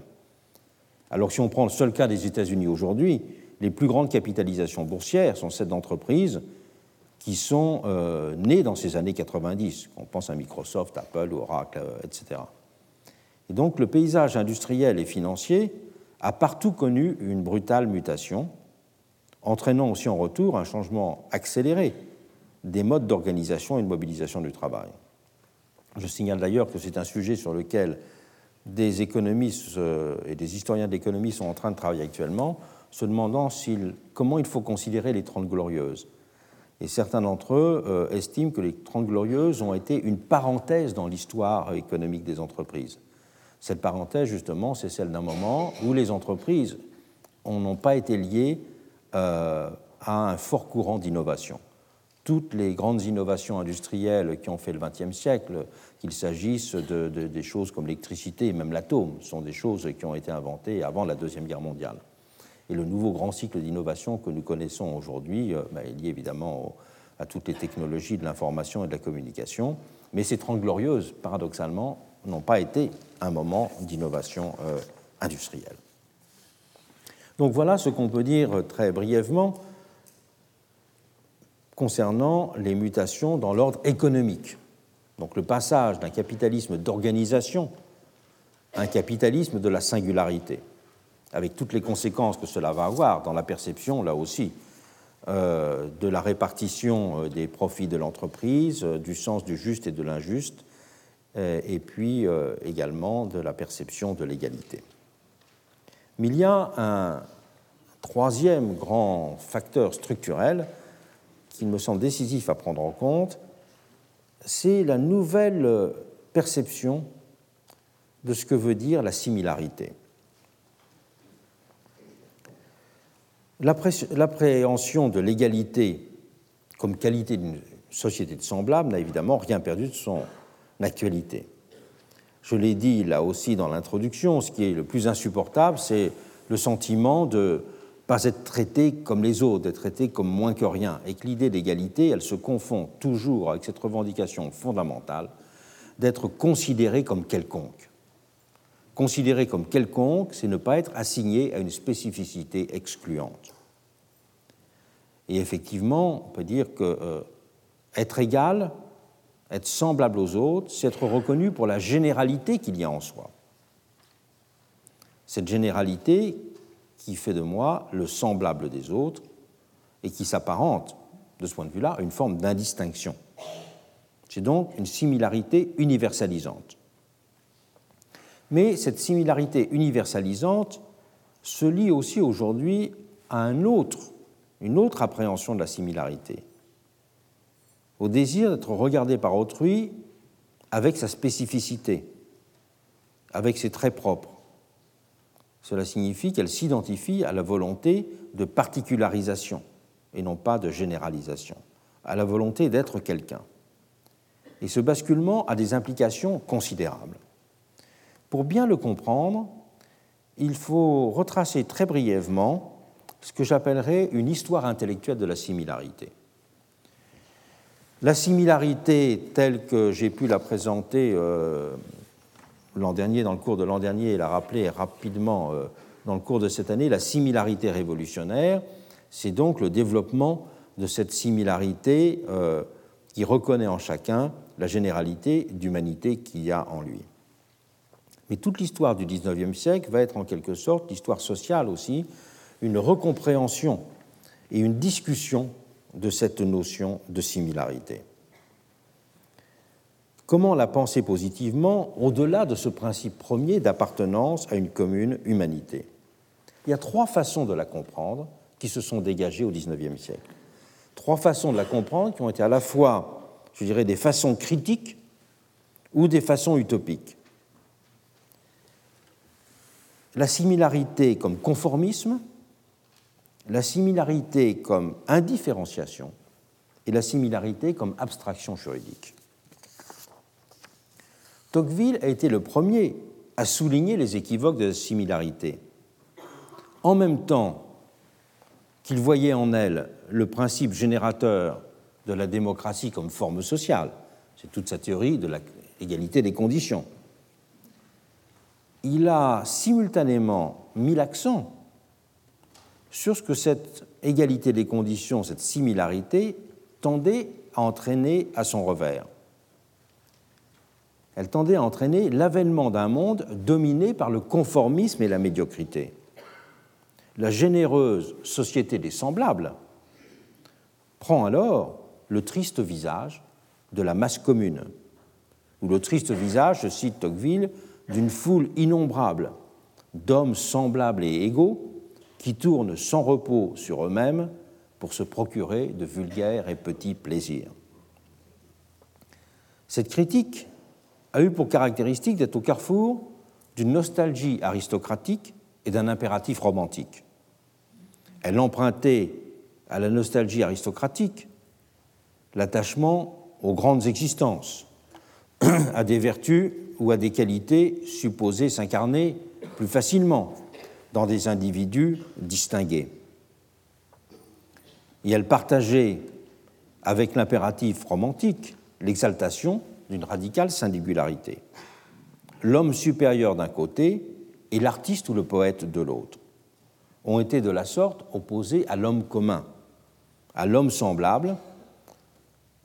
Alors, si on prend le seul cas des États-Unis aujourd'hui, les plus grandes capitalisations boursières sont celles d'entreprises qui sont euh, nées dans ces années 90. On pense à Microsoft, Apple, Oracle, euh, etc. Et donc, le paysage industriel et financier a partout connu une brutale mutation, entraînant aussi en retour un changement accéléré des modes d'organisation et de mobilisation du travail. Je signale d'ailleurs que c'est un sujet sur lequel des économistes euh, et des historiens de l'économie sont en train de travailler actuellement, se demandant comment il faut considérer les Trente Glorieuses. Et certains d'entre eux euh, estiment que les Trente Glorieuses ont été une parenthèse dans l'histoire économique des entreprises. Cette parenthèse, justement, c'est celle d'un moment où les entreprises n'ont pas été liées euh, à un fort courant d'innovation toutes les grandes innovations industrielles qui ont fait le XXe siècle, qu'il s'agisse de, des choses comme l'électricité et même l'atome, sont des choses qui ont été inventées avant la Deuxième Guerre mondiale. Et le nouveau grand cycle d'innovation que nous connaissons aujourd'hui euh, bah, est lié évidemment à toutes les technologies de l'information et de la communication. Mais ces Trente Glorieuses, paradoxalement, n'ont pas été un moment d'innovation euh, industrielle. Donc voilà ce qu'on peut dire très brièvement concernant les mutations dans l'ordre économique. Donc le passage d'un capitalisme d'organisation à un capitalisme de la singularité. Avec toutes les conséquences que cela va avoir dans la perception, là aussi, euh, de la répartition euh, des profits de l'entreprise, euh, du sens du juste et de l'injuste, et puis également de la perception de l'égalité. Mais il y a un troisième grand facteur structurel qui me semble décisif à prendre en compte, c'est la nouvelle perception de ce que veut dire la similarité. L'appréhension de l'égalité comme qualité d'une société de semblable n'a évidemment rien perdu de son actualité. Je l'ai dit là aussi dans l'introduction, ce qui est le plus insupportable, c'est le sentiment de pas être traité comme les autres, d'être traité comme moins que rien, et que l'idée d'égalité, elle se confond toujours avec cette revendication fondamentale d'être considéré comme quelconque. Considéré comme quelconque, c'est ne pas être assigné à une spécificité excluante. Et effectivement, on peut dire que euh, être égal, être semblable aux autres, c'est être reconnu pour la généralité qu'il y a en soi. Cette généralité qui fait de moi le semblable des autres et qui s'apparente, de ce point de vue-là, à une forme d'indistinction. C'est donc une similarité universalisante. Mais cette similarité universalisante se lie aussi aujourd'hui à une autre appréhension de la similarité, au désir d'être regardé par autrui avec sa spécificité, avec ses traits propres. Cela signifie qu'elle s'identifie à la volonté de particularisation et non pas de généralisation, à la volonté d'être quelqu'un. Et ce basculement a des implications considérables. Pour bien le comprendre, il faut retracer très brièvement ce que j'appellerais une histoire intellectuelle de la similarité. La similarité telle que j'ai pu la présenter euh, l'an dernier, dans le cours de l'an dernier, et la rappeler rapidement euh, dans le cours de cette année, la similarité révolutionnaire, c'est donc le développement de cette similarité euh, qui reconnaît en chacun la généralité d'humanité qu'il y a en lui. Mais toute l'histoire du XIXe siècle va être en quelque sorte, l'histoire sociale aussi, une recompréhension et une discussion de cette notion de similarité. Comment la penser positivement au-delà de ce principe premier d'appartenance à une commune humanité? Il y a trois façons de la comprendre qui se sont dégagées au XIXe siècle. Trois façons de la comprendre qui ont été à la fois je dirais, des façons critiques ou des façons utopiques. La similarité comme conformisme, la similarité comme indifférenciation et la similarité comme abstraction juridique. Tocqueville a été le premier à souligner les équivoques de la similarité. En même temps qu'il voyait en elle le principe générateur de la démocratie comme forme sociale. C'est toute sa théorie de l'égalité des conditions. Il a simultanément mis l'accent sur ce que cette égalité des conditions, cette similarité, tendait à entraîner à son revers. Elle tendait à entraîner l'avènement d'un monde dominé par le conformisme et la médiocrité. La généreuse société des semblables prend alors le triste visage de la masse commune, ou le triste visage, je cite Tocqueville, d'une foule innombrable d'hommes semblables et égaux qui tournent sans repos sur eux-mêmes pour se procurer de vulgaires et petits plaisirs. Cette critique a eu pour caractéristique d'être au carrefour d'une nostalgie aristocratique et d'un impératif romantique. Elle empruntait à la nostalgie aristocratique l'attachement aux grandes existences, à des vertus ou à des qualités supposées s'incarner plus facilement dans des individus distingués. Et elle partageait avec l'impératif romantique l'exaltation d'une radicale singularité. L'homme supérieur d'un côté et l'artiste ou le poète de l'autre ont été de la sorte opposés à l'homme commun, à l'homme semblable,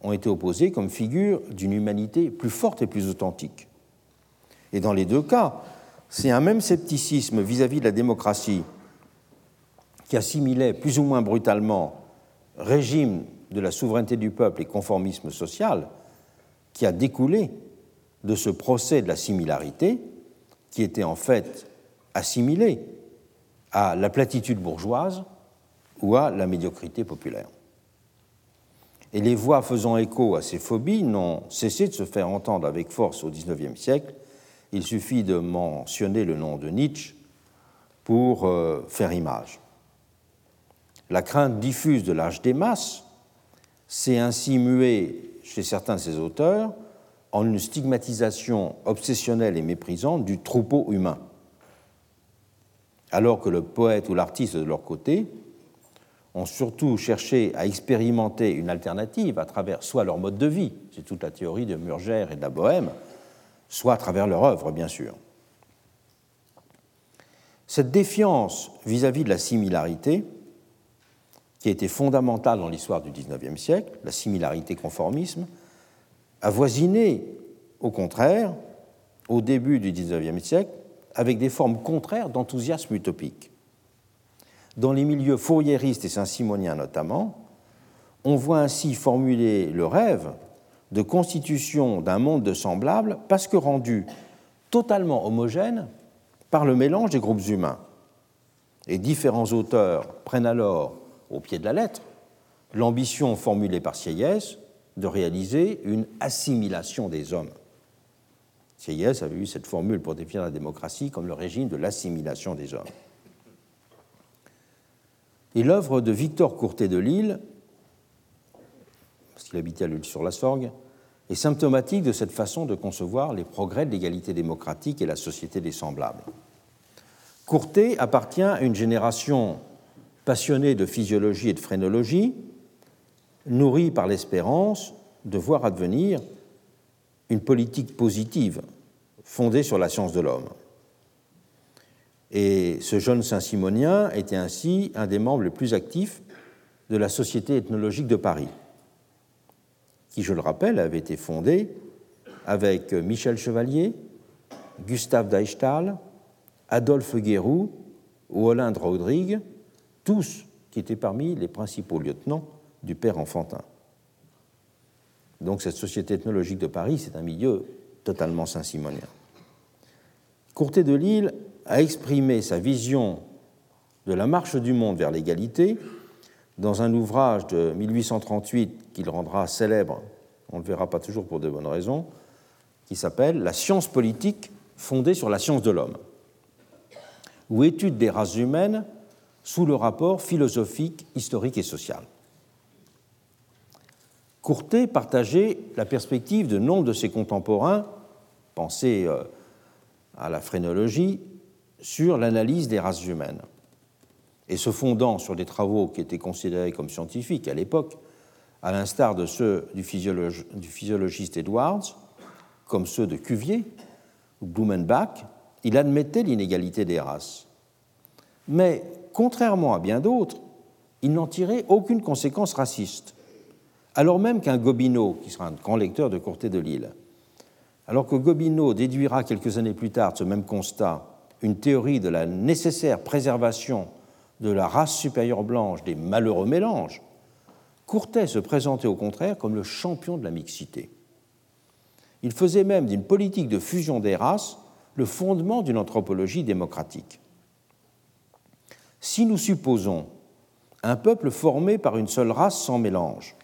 ont été opposés comme figure d'une humanité plus forte et plus authentique. Et dans les deux cas, c'est un même scepticisme vis-à-vis de la démocratie qui assimilait plus ou moins brutalement régime de la souveraineté du peuple et conformisme social qui a découlé de ce procès de la similarité qui était en fait assimilé à la platitude bourgeoise ou à la médiocrité populaire. Et les voix faisant écho à ces phobies n'ont cessé de se faire entendre avec force au XIXe siècle. Il suffit de mentionner le nom de Nietzsche pour euh, faire image. La crainte diffuse de l'âge des masses s'est ainsi muée chez certains de ses auteurs en une stigmatisation obsessionnelle et méprisante du troupeau humain, alors que le poète ou l'artiste de leur côté ont surtout cherché à expérimenter une alternative à travers soit leur mode de vie, c'est toute la théorie de Murger et de la Bohème, soit à travers leur œuvre, bien sûr. Cette défiance vis-à-vis de la similarité, qui a été fondamentale dans l'histoire du XIXe siècle, la similarité-conformisme, a voisiné, au contraire, au début du XIXe siècle, avec des formes contraires d'enthousiasme utopique. Dans les milieux fouriéristes et saint-simoniens notamment, on voit ainsi formuler le rêve de constitution d'un monde de semblables parce que rendu totalement homogène par le mélange des groupes humains. Et différents auteurs prennent alors, au pied de la lettre, l'ambition formulée par Sieyès de réaliser une assimilation des hommes. Sieyès avait eu cette formule pour définir la démocratie comme le régime de l'assimilation des hommes. Et l'œuvre de Victor Courtet de Lille, parce qu'il habitait à l'île sur la Sorgue, est symptomatique de cette façon de concevoir les progrès de l'égalité démocratique et la société des semblables. Courtet appartient à une génération passionnée de physiologie et de phrénologie, nourrie par l'espérance de voir advenir une politique positive fondée sur la science de l'homme. Et ce jeune Saint-Simonien était ainsi un des membres les plus actifs de la Société ethnologique de Paris, qui, je le rappelle, avait été fondée avec Michel Chevalier, Gustave Deichtal, Adolphe Guérou ou Olinde Rodrigue, tous qui étaient parmi les principaux lieutenants du père Enfantin. Donc cette Société ethnologique de Paris, c'est un milieu totalement saint-simonien. Courtet de Lille a exprimé sa vision de la marche du monde vers l'égalité dans un ouvrage de 1838 qu'il rendra célèbre, on ne le verra pas toujours pour de bonnes raisons, qui s'appelle La science politique fondée sur la science de l'homme, ou étude des races humaines sous le rapport philosophique, historique et social. Courtet partageait la perspective de nombre de ses contemporains, pensez euh, à la phrénologie, sur l'analyse des races humaines. Et se fondant sur des travaux qui étaient considérés comme scientifiques à l'époque, à l'instar de ceux du, physiologiste Edwards, comme ceux de Cuvier ou Blumenbach, il admettait l'inégalité des races. Mais, contrairement à bien d'autres, il n'en tirait aucune conséquence raciste. Alors même qu'un Gobineau, qui sera un grand lecteur de Courtet de Lille, alors que Gobineau déduira quelques années plus tard ce même constat une théorie de la nécessaire préservation de la race supérieure blanche des malheureux mélanges, Courtet se présentait au contraire comme le champion de la mixité. Il faisait même d'une politique de fusion des races le fondement d'une anthropologie démocratique. Si nous supposons un peuple formé par une seule race sans mélange,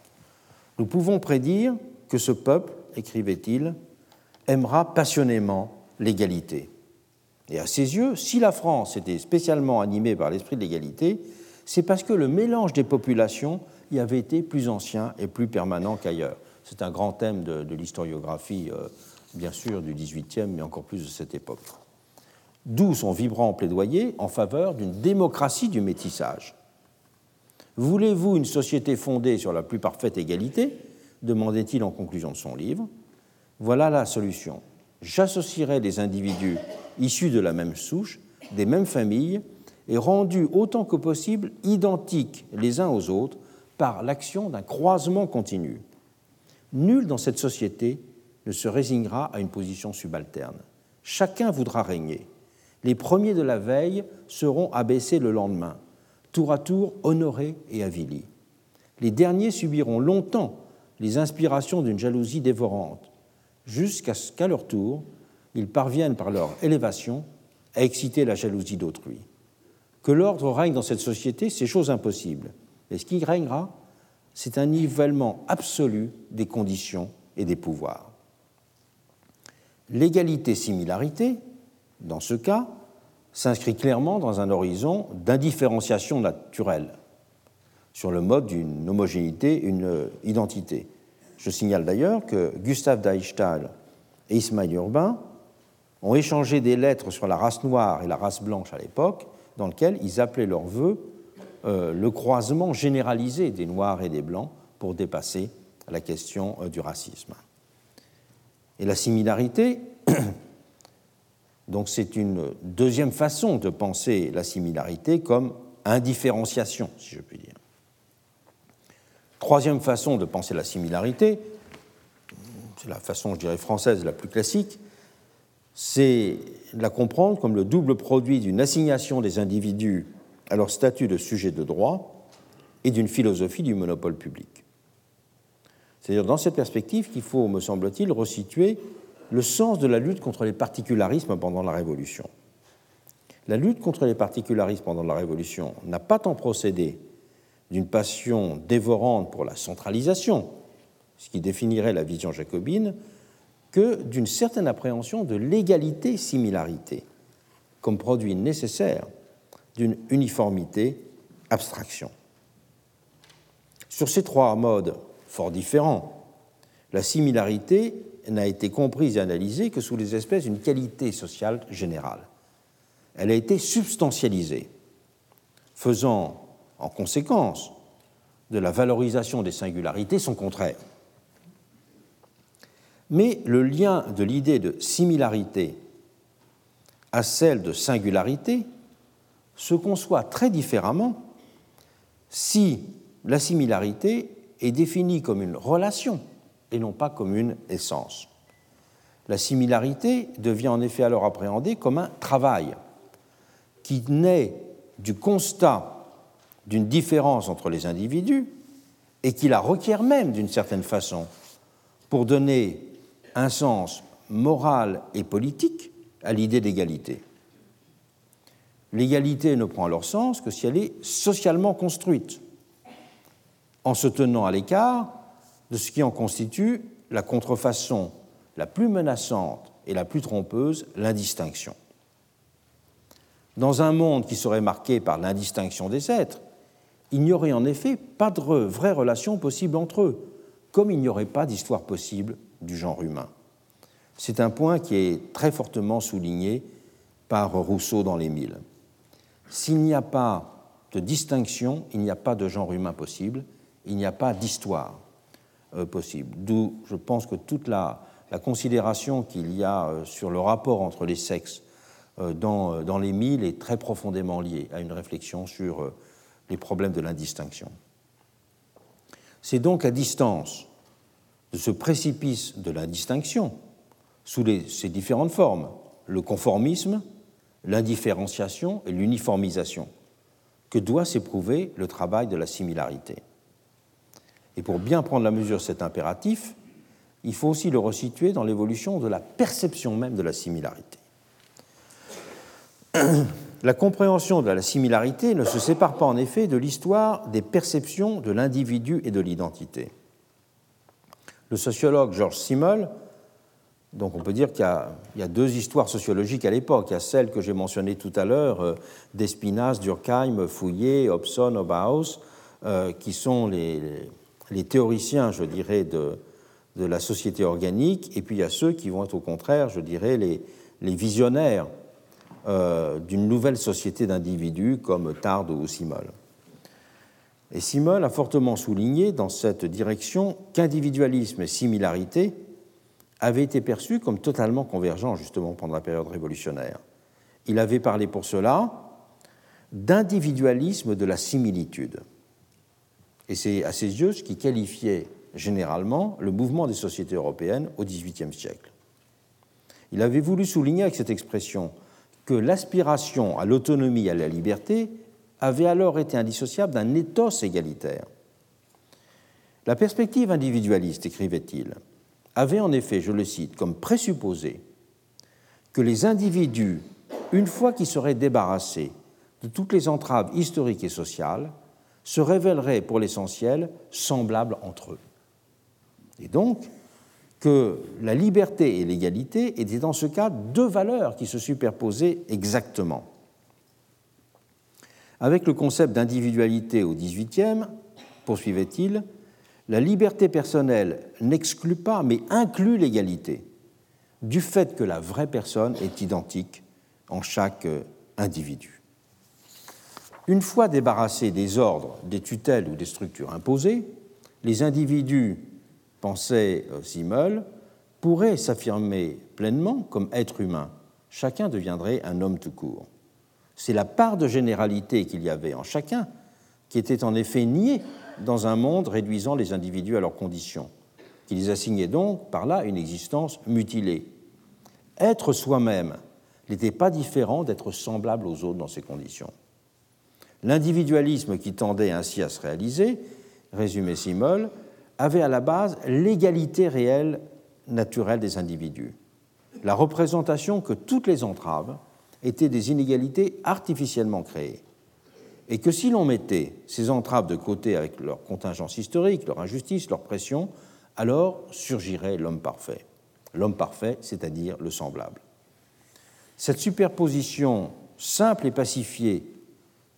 nous pouvons prédire que ce peuple, écrivait-il, aimera passionnément l'égalité. Et à ses yeux, si la France était spécialement animée par l'esprit de l'égalité, c'est parce que le mélange des populations y avait été plus ancien et plus permanent qu'ailleurs. C'est un grand thème de, l'historiographie, euh, bien sûr, du XVIIIe, mais encore plus de cette époque. D'où son vibrant plaidoyer en faveur d'une démocratie du métissage. Voulez-vous une société fondée sur la plus parfaite égalité? demandait-il en conclusion de son livre. Voilà la solution. J'associerai des individus issus de la même souche, des mêmes familles, et rendus autant que possible identiques les uns aux autres par l'action d'un croisement continu. Nul dans cette société ne se résignera à une position subalterne. Chacun voudra régner, les premiers de la veille seront abaissés le lendemain, tour à tour honorés et avilis. Les derniers subiront longtemps les inspirations d'une jalousie dévorante, jusqu'à ce qu'à leur tour, ils parviennent par leur élévation à exciter la jalousie d'autrui. Que l'ordre règne dans cette société, c'est chose impossible. Et ce qui règnera, c'est un nivellement absolu des conditions et des pouvoirs. L'égalité-similarité, dans ce cas, s'inscrit clairement dans un horizon d'indifférenciation naturelle, sur le mode d'une homogénéité, une identité. Je signale d'ailleurs que Gustave Deichtal et Ismaël Urbain ont échangé des lettres sur la race noire et la race blanche à l'époque, dans lesquelles ils appelaient leur vœu euh, le croisement généralisé des noirs et des blancs pour dépasser la question euh, du racisme. Et la similarité, donc c'est une deuxième façon de penser la similarité comme indifférenciation, si je puis dire. Troisième façon de penser la similarité, c'est la façon, je dirais, française la plus classique, c'est la comprendre comme le double produit d'une assignation des individus à leur statut de sujet de droit et d'une philosophie du monopole public. C'est-à-dire dans cette perspective qu'il faut, me semble-t-il, resituer le sens de la lutte contre les particularismes pendant la Révolution. La lutte contre les particularismes pendant la Révolution n'a pas tant procédé d'une passion dévorante pour la centralisation, ce qui définirait la vision jacobine, que d'une certaine appréhension de l'égalité-similarité comme produit nécessaire d'une uniformité abstraction. Sur ces trois modes fort différents, la similarité n'a été comprise et analysée que sous les espèces d'une qualité sociale générale. Elle a été substantialisée, faisant en conséquence de la valorisation des singularités son contraire. Mais le lien de l'idée de similarité à celle de singularité se conçoit très différemment si la similarité est définie comme une relation et non pas comme une essence. La similarité devient en effet alors appréhendée comme un travail qui naît du constat d'une différence entre les individus et qui la requiert même d'une certaine façon pour donner un sens moral et politique à l'idée d'égalité. L'égalité ne prend leur sens que si elle est socialement construite, en se tenant à l'écart de ce qui en constitue la contrefaçon la plus menaçante et la plus trompeuse, l'indistinction. Dans un monde qui serait marqué par l'indistinction des êtres, il n'y aurait en effet pas de vraie relation possible entre eux, comme il n'y aurait pas d'histoire possible du genre humain. C'est un point qui est très fortement souligné par Rousseau dans Les Mille. S'il n'y a pas de distinction, il n'y a pas de genre humain possible, il n'y a pas d'histoire euh, possible. D'où je pense que toute la, considération qu'il y a euh, sur le rapport entre les sexes euh, dans, dans les Mille est très profondément liée à une réflexion sur les problèmes de l'indistinction. C'est donc à distance de ce précipice de la distinction, sous ses différentes formes, le conformisme, l'indifférenciation et l'uniformisation, que doit s'éprouver le travail de la similarité. Et pour bien prendre la mesure de cet impératif, il faut aussi le resituer dans l'évolution de la perception même de la similarité. La compréhension de la similarité ne se sépare pas en effet de l'histoire des perceptions de l'individu et de l'identité. Le sociologue Georges Simmel, donc on peut dire qu'il y, a deux histoires sociologiques à l'époque. Il y a celle que j'ai mentionnée tout à l'heure, euh, d'Espinasse, Durkheim, Fouillé, Hobson, Oberhaus, euh, qui sont les, théoriciens, je dirais, de, la société organique, et puis il y a ceux qui vont être au contraire, je dirais, les visionnaires euh, d'une nouvelle société d'individus comme Tard ou Simmel. Et Simmel a fortement souligné dans cette direction qu'individualisme et similarité avaient été perçus comme totalement convergents justement pendant la période révolutionnaire. Il avait parlé pour cela d'individualisme de la similitude. Et c'est à ses yeux ce qui qualifiait généralement le mouvement des sociétés européennes au XVIIIe siècle. Il avait voulu souligner avec cette expression que l'aspiration à l'autonomie et à la liberté avait alors été indissociable d'un ethos égalitaire. La perspective individualiste, écrivait-il, avait en effet, je le cite, comme présupposé que les individus, une fois qu'ils seraient débarrassés de toutes les entraves historiques et sociales, se révéleraient pour l'essentiel semblables entre eux. Et donc, que la liberté et l'égalité étaient dans ce cas deux valeurs qui se superposaient exactement. Avec le concept d'individualité au XVIIIe, poursuivait-il, la liberté personnelle n'exclut pas, mais inclut l'égalité, du fait que la vraie personne est identique en chaque individu. Une fois débarrassés des ordres, des tutelles ou des structures imposées, les individus, pensait Simmel, pourraient s'affirmer pleinement comme êtres humains. Chacun deviendrait un homme tout court. C'est la part de généralité qu'il y avait en chacun qui était en effet niée dans un monde réduisant les individus à leurs conditions, qui les assignait donc par là une existence mutilée. Être soi-même n'était pas différent d'être semblable aux autres dans ces conditions. L'individualisme qui tendait ainsi à se réaliser, résumé Simol, avait à la base l'égalité réelle naturelle des individus, la représentation que toutes les entraves étaient des inégalités artificiellement créées, et que si l'on mettait ces entraves de côté avec leur contingence historique, leur injustice, leur pression, alors surgirait l'homme parfait. L'homme parfait, c'est-à-dire le semblable. Cette superposition simple et pacifiée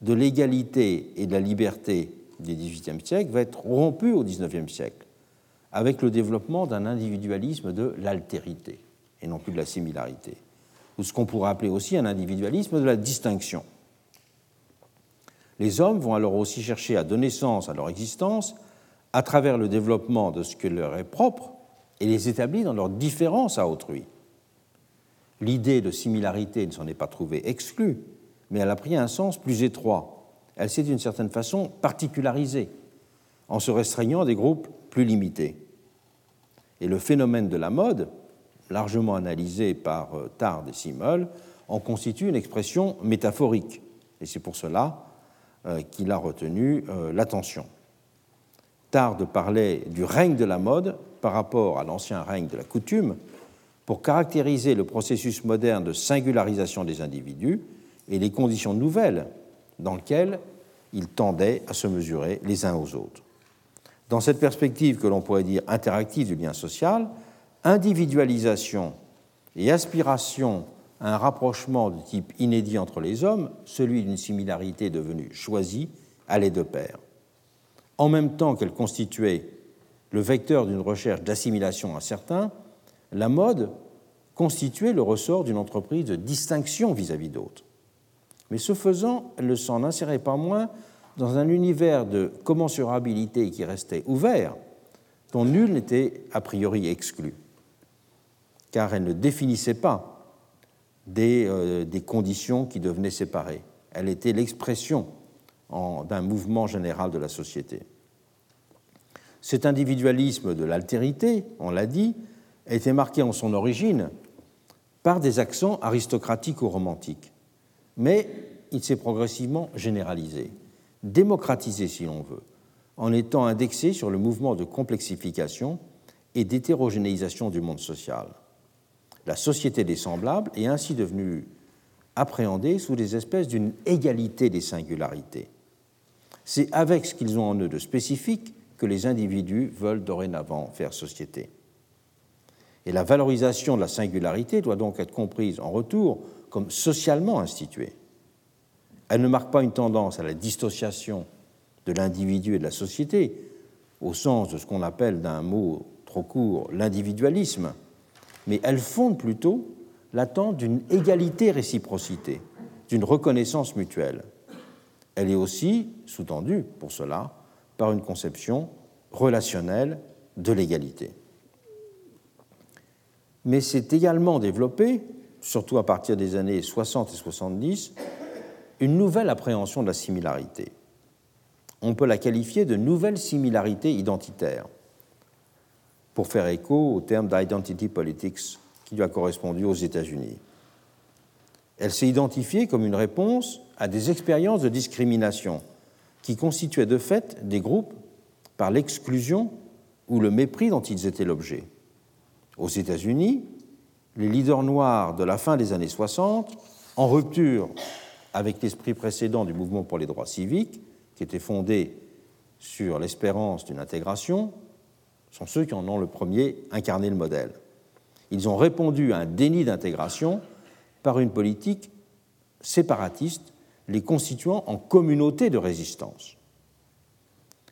de l'égalité et de la liberté du XVIIIe siècle va être rompue au XIXe siècle avec le développement d'un individualisme de l'altérité et non plus de la similarité, ou ce qu'on pourrait appeler aussi un individualisme de la distinction. Les hommes vont alors aussi chercher à donner sens à leur existence à travers le développement de ce que leur est propre et les établir dans leur différence à autrui. L'idée de similarité ne s'en est pas trouvée exclue, mais elle a pris un sens plus étroit. Elle s'est d'une certaine façon particularisée, en se restreignant à des groupes plus limités. Et le phénomène de la mode, largement analysé par euh, Tard et Simmel, en constitue une expression métaphorique. Et c'est pour cela euh, qu'il a retenu euh, l'attention. Tard parlait du règne de la mode par rapport à l'ancien règne de la coutume pour caractériser le processus moderne de singularisation des individus et les conditions nouvelles dans lesquelles ils tendaient à se mesurer les uns aux autres. Dans cette perspective que l'on pourrait dire interactive du lien social, individualisation et aspiration à un rapprochement de type inédit entre les hommes, celui d'une similarité devenue choisie, allaient de pair. En même temps qu'elle constituait le vecteur d'une recherche d'assimilation à certains, la mode constituait le ressort d'une entreprise de distinction vis-à-vis d'autres. Mais ce faisant, elle ne s'en insérait pas moins dans un univers de commensurabilité qui restait ouvert, dont nul n'était a priori exclu, car elle ne définissait pas des, euh, des conditions qui devenaient séparées. Elle était l'expression d'un mouvement général de la société. Cet individualisme de l'altérité, on l'a dit, était marqué en son origine par des accents aristocratiques ou romantiques, mais il s'est progressivement généralisé démocratisé si l'on veut, en étant indexé sur le mouvement de complexification et d'hétérogénéisation du monde social. La société des semblables est ainsi devenue appréhendée sous des espèces d'une égalité des singularités. C'est avec ce qu'ils ont en eux de spécifique que les individus veulent dorénavant faire société. Et la valorisation de la singularité doit donc être comprise en retour comme socialement instituée. Elle ne marque pas une tendance à la dissociation de l'individu et de la société, au sens de ce qu'on appelle d'un mot trop court l'individualisme, mais elle fonde plutôt l'attente d'une égalité-réciprocité, d'une reconnaissance mutuelle. Elle est aussi sous-tendue, pour cela, par une conception relationnelle de l'égalité. Mais c'est également développé, surtout à partir des années 60 et 70, une nouvelle appréhension de la similarité. On peut la qualifier de nouvelle similarité identitaire, pour faire écho au terme d'identity politics qui lui a correspondu aux États-Unis. Elle s'est identifiée comme une réponse à des expériences de discrimination qui constituaient de fait des groupes par l'exclusion ou le mépris dont ils étaient l'objet. Aux États-Unis, les leaders noirs de la fin des années 60, en rupture avec l'esprit précédent du mouvement pour les droits civiques, qui était fondé sur l'espérance d'une intégration, sont ceux qui en ont le premier incarné le modèle. Ils ont répondu à un déni d'intégration par une politique séparatiste, les constituant en communauté de résistance.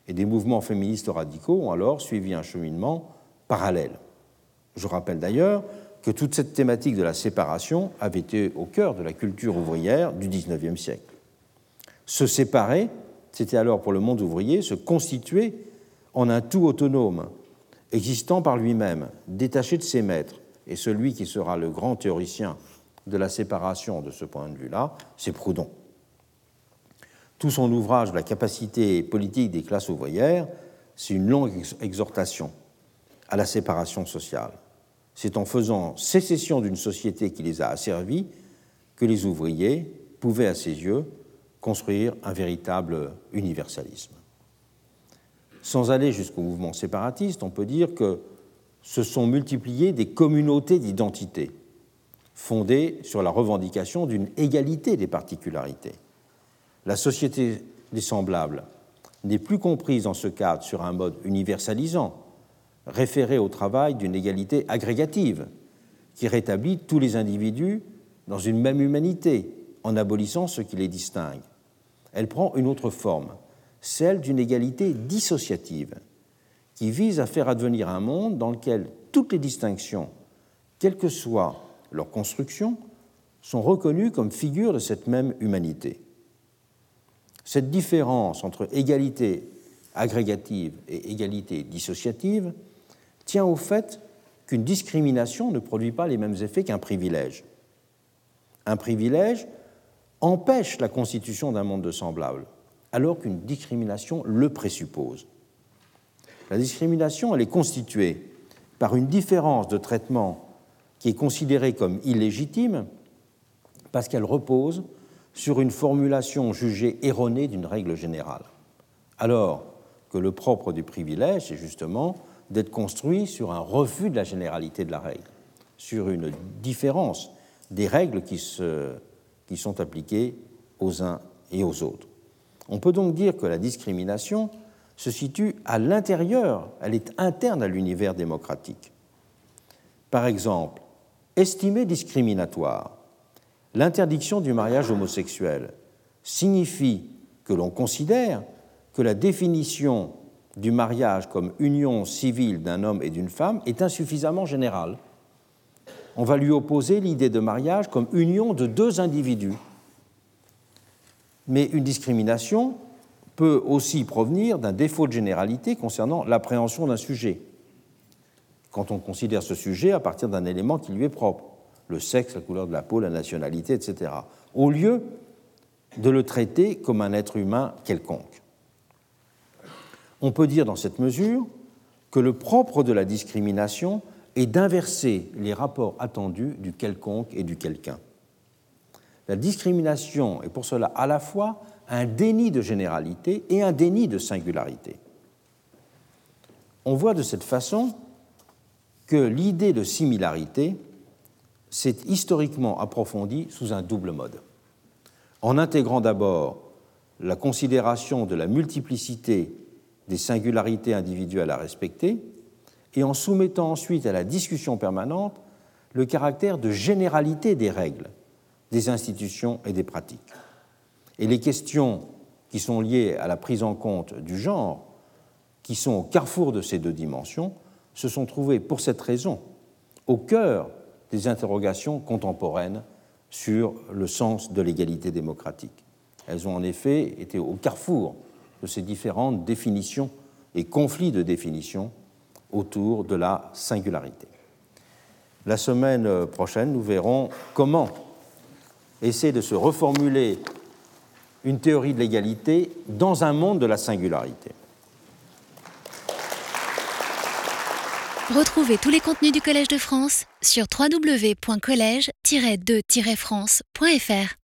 Et des mouvements féministes radicaux ont alors suivi un cheminement parallèle. Je rappelle d'ailleurs que toute cette thématique de la séparation avait été au cœur de la culture ouvrière du XIXe siècle. Se séparer, c'était alors pour le monde ouvrier se constituer en un tout autonome, existant par lui-même, détaché de ses maîtres. Et celui qui sera le grand théoricien de la séparation de ce point de vue-là, c'est Proudhon. Tout son ouvrage La capacité politique des classes ouvrières, c'est une longue exhortation à la séparation sociale. C'est en faisant sécession d'une société qui les a asservis que les ouvriers pouvaient, à ses yeux, construire un véritable universalisme. Sans aller jusqu'au mouvement séparatiste, on peut dire que se sont multipliées des communautés d'identité fondées sur la revendication d'une égalité des particularités. La société des semblables n'est plus comprise dans ce cadre sur un mode universalisant, référé au travail d'une égalité agrégative, qui rétablit tous les individus dans une même humanité, en abolissant ce qui les distingue. Elle prend une autre forme, celle d'une égalité dissociative, qui vise à faire advenir un monde dans lequel toutes les distinctions, quelle que soit leur construction, sont reconnues comme figures de cette même humanité. Cette différence entre égalité agrégative et égalité dissociative tient au fait qu'une discrimination ne produit pas les mêmes effets qu'un privilège. Un privilège empêche la constitution d'un monde de semblables, alors qu'une discrimination le présuppose. La discrimination, elle est constituée par une différence de traitement qui est considérée comme illégitime parce qu'elle repose sur une formulation jugée erronée d'une règle générale, alors que le propre du privilège est justement d'être construit sur un refus de la généralité de la règle, sur une différence des règles qui sont appliquées aux uns et aux autres. On peut donc dire que la discrimination se situe à l'intérieur, elle est interne à l'univers démocratique. Par exemple, estimée discriminatoire l'interdiction du mariage homosexuel signifie que l'on considère que la définition du mariage comme union civile d'un homme et d'une femme est insuffisamment générale. On va lui opposer l'idée de mariage comme union de deux individus. Mais une discrimination peut aussi provenir d'un défaut de généralité concernant l'appréhension d'un sujet, quand on considère ce sujet à partir d'un élément qui lui est propre le sexe, la couleur de la peau, la nationalité, etc., au lieu de le traiter comme un être humain quelconque. On peut dire dans cette mesure que le propre de la discrimination est d'inverser les rapports attendus du quelconque et du quelqu'un. La discrimination est pour cela à la fois un déni de généralité et un déni de singularité. On voit de cette façon que l'idée de similarité s'est historiquement approfondi sous un double mode. En intégrant d'abord la considération de la multiplicité des singularités individuelles à respecter, et en soumettant ensuite à la discussion permanente le caractère de généralité des règles, des institutions et des pratiques. Et les questions qui sont liées à la prise en compte du genre, qui sont au carrefour de ces deux dimensions, se sont trouvées pour cette raison au cœur des interrogations contemporaines sur le sens de l'égalité démocratique. Elles ont en effet été au carrefour de ces différentes définitions et conflits de définition autour de la singularité. La semaine prochaine, nous verrons comment essayer de se reformuler une théorie de l'égalité dans un monde de la singularité. Retrouvez tous les contenus du Collège de France sur www.colège-2-france.fr.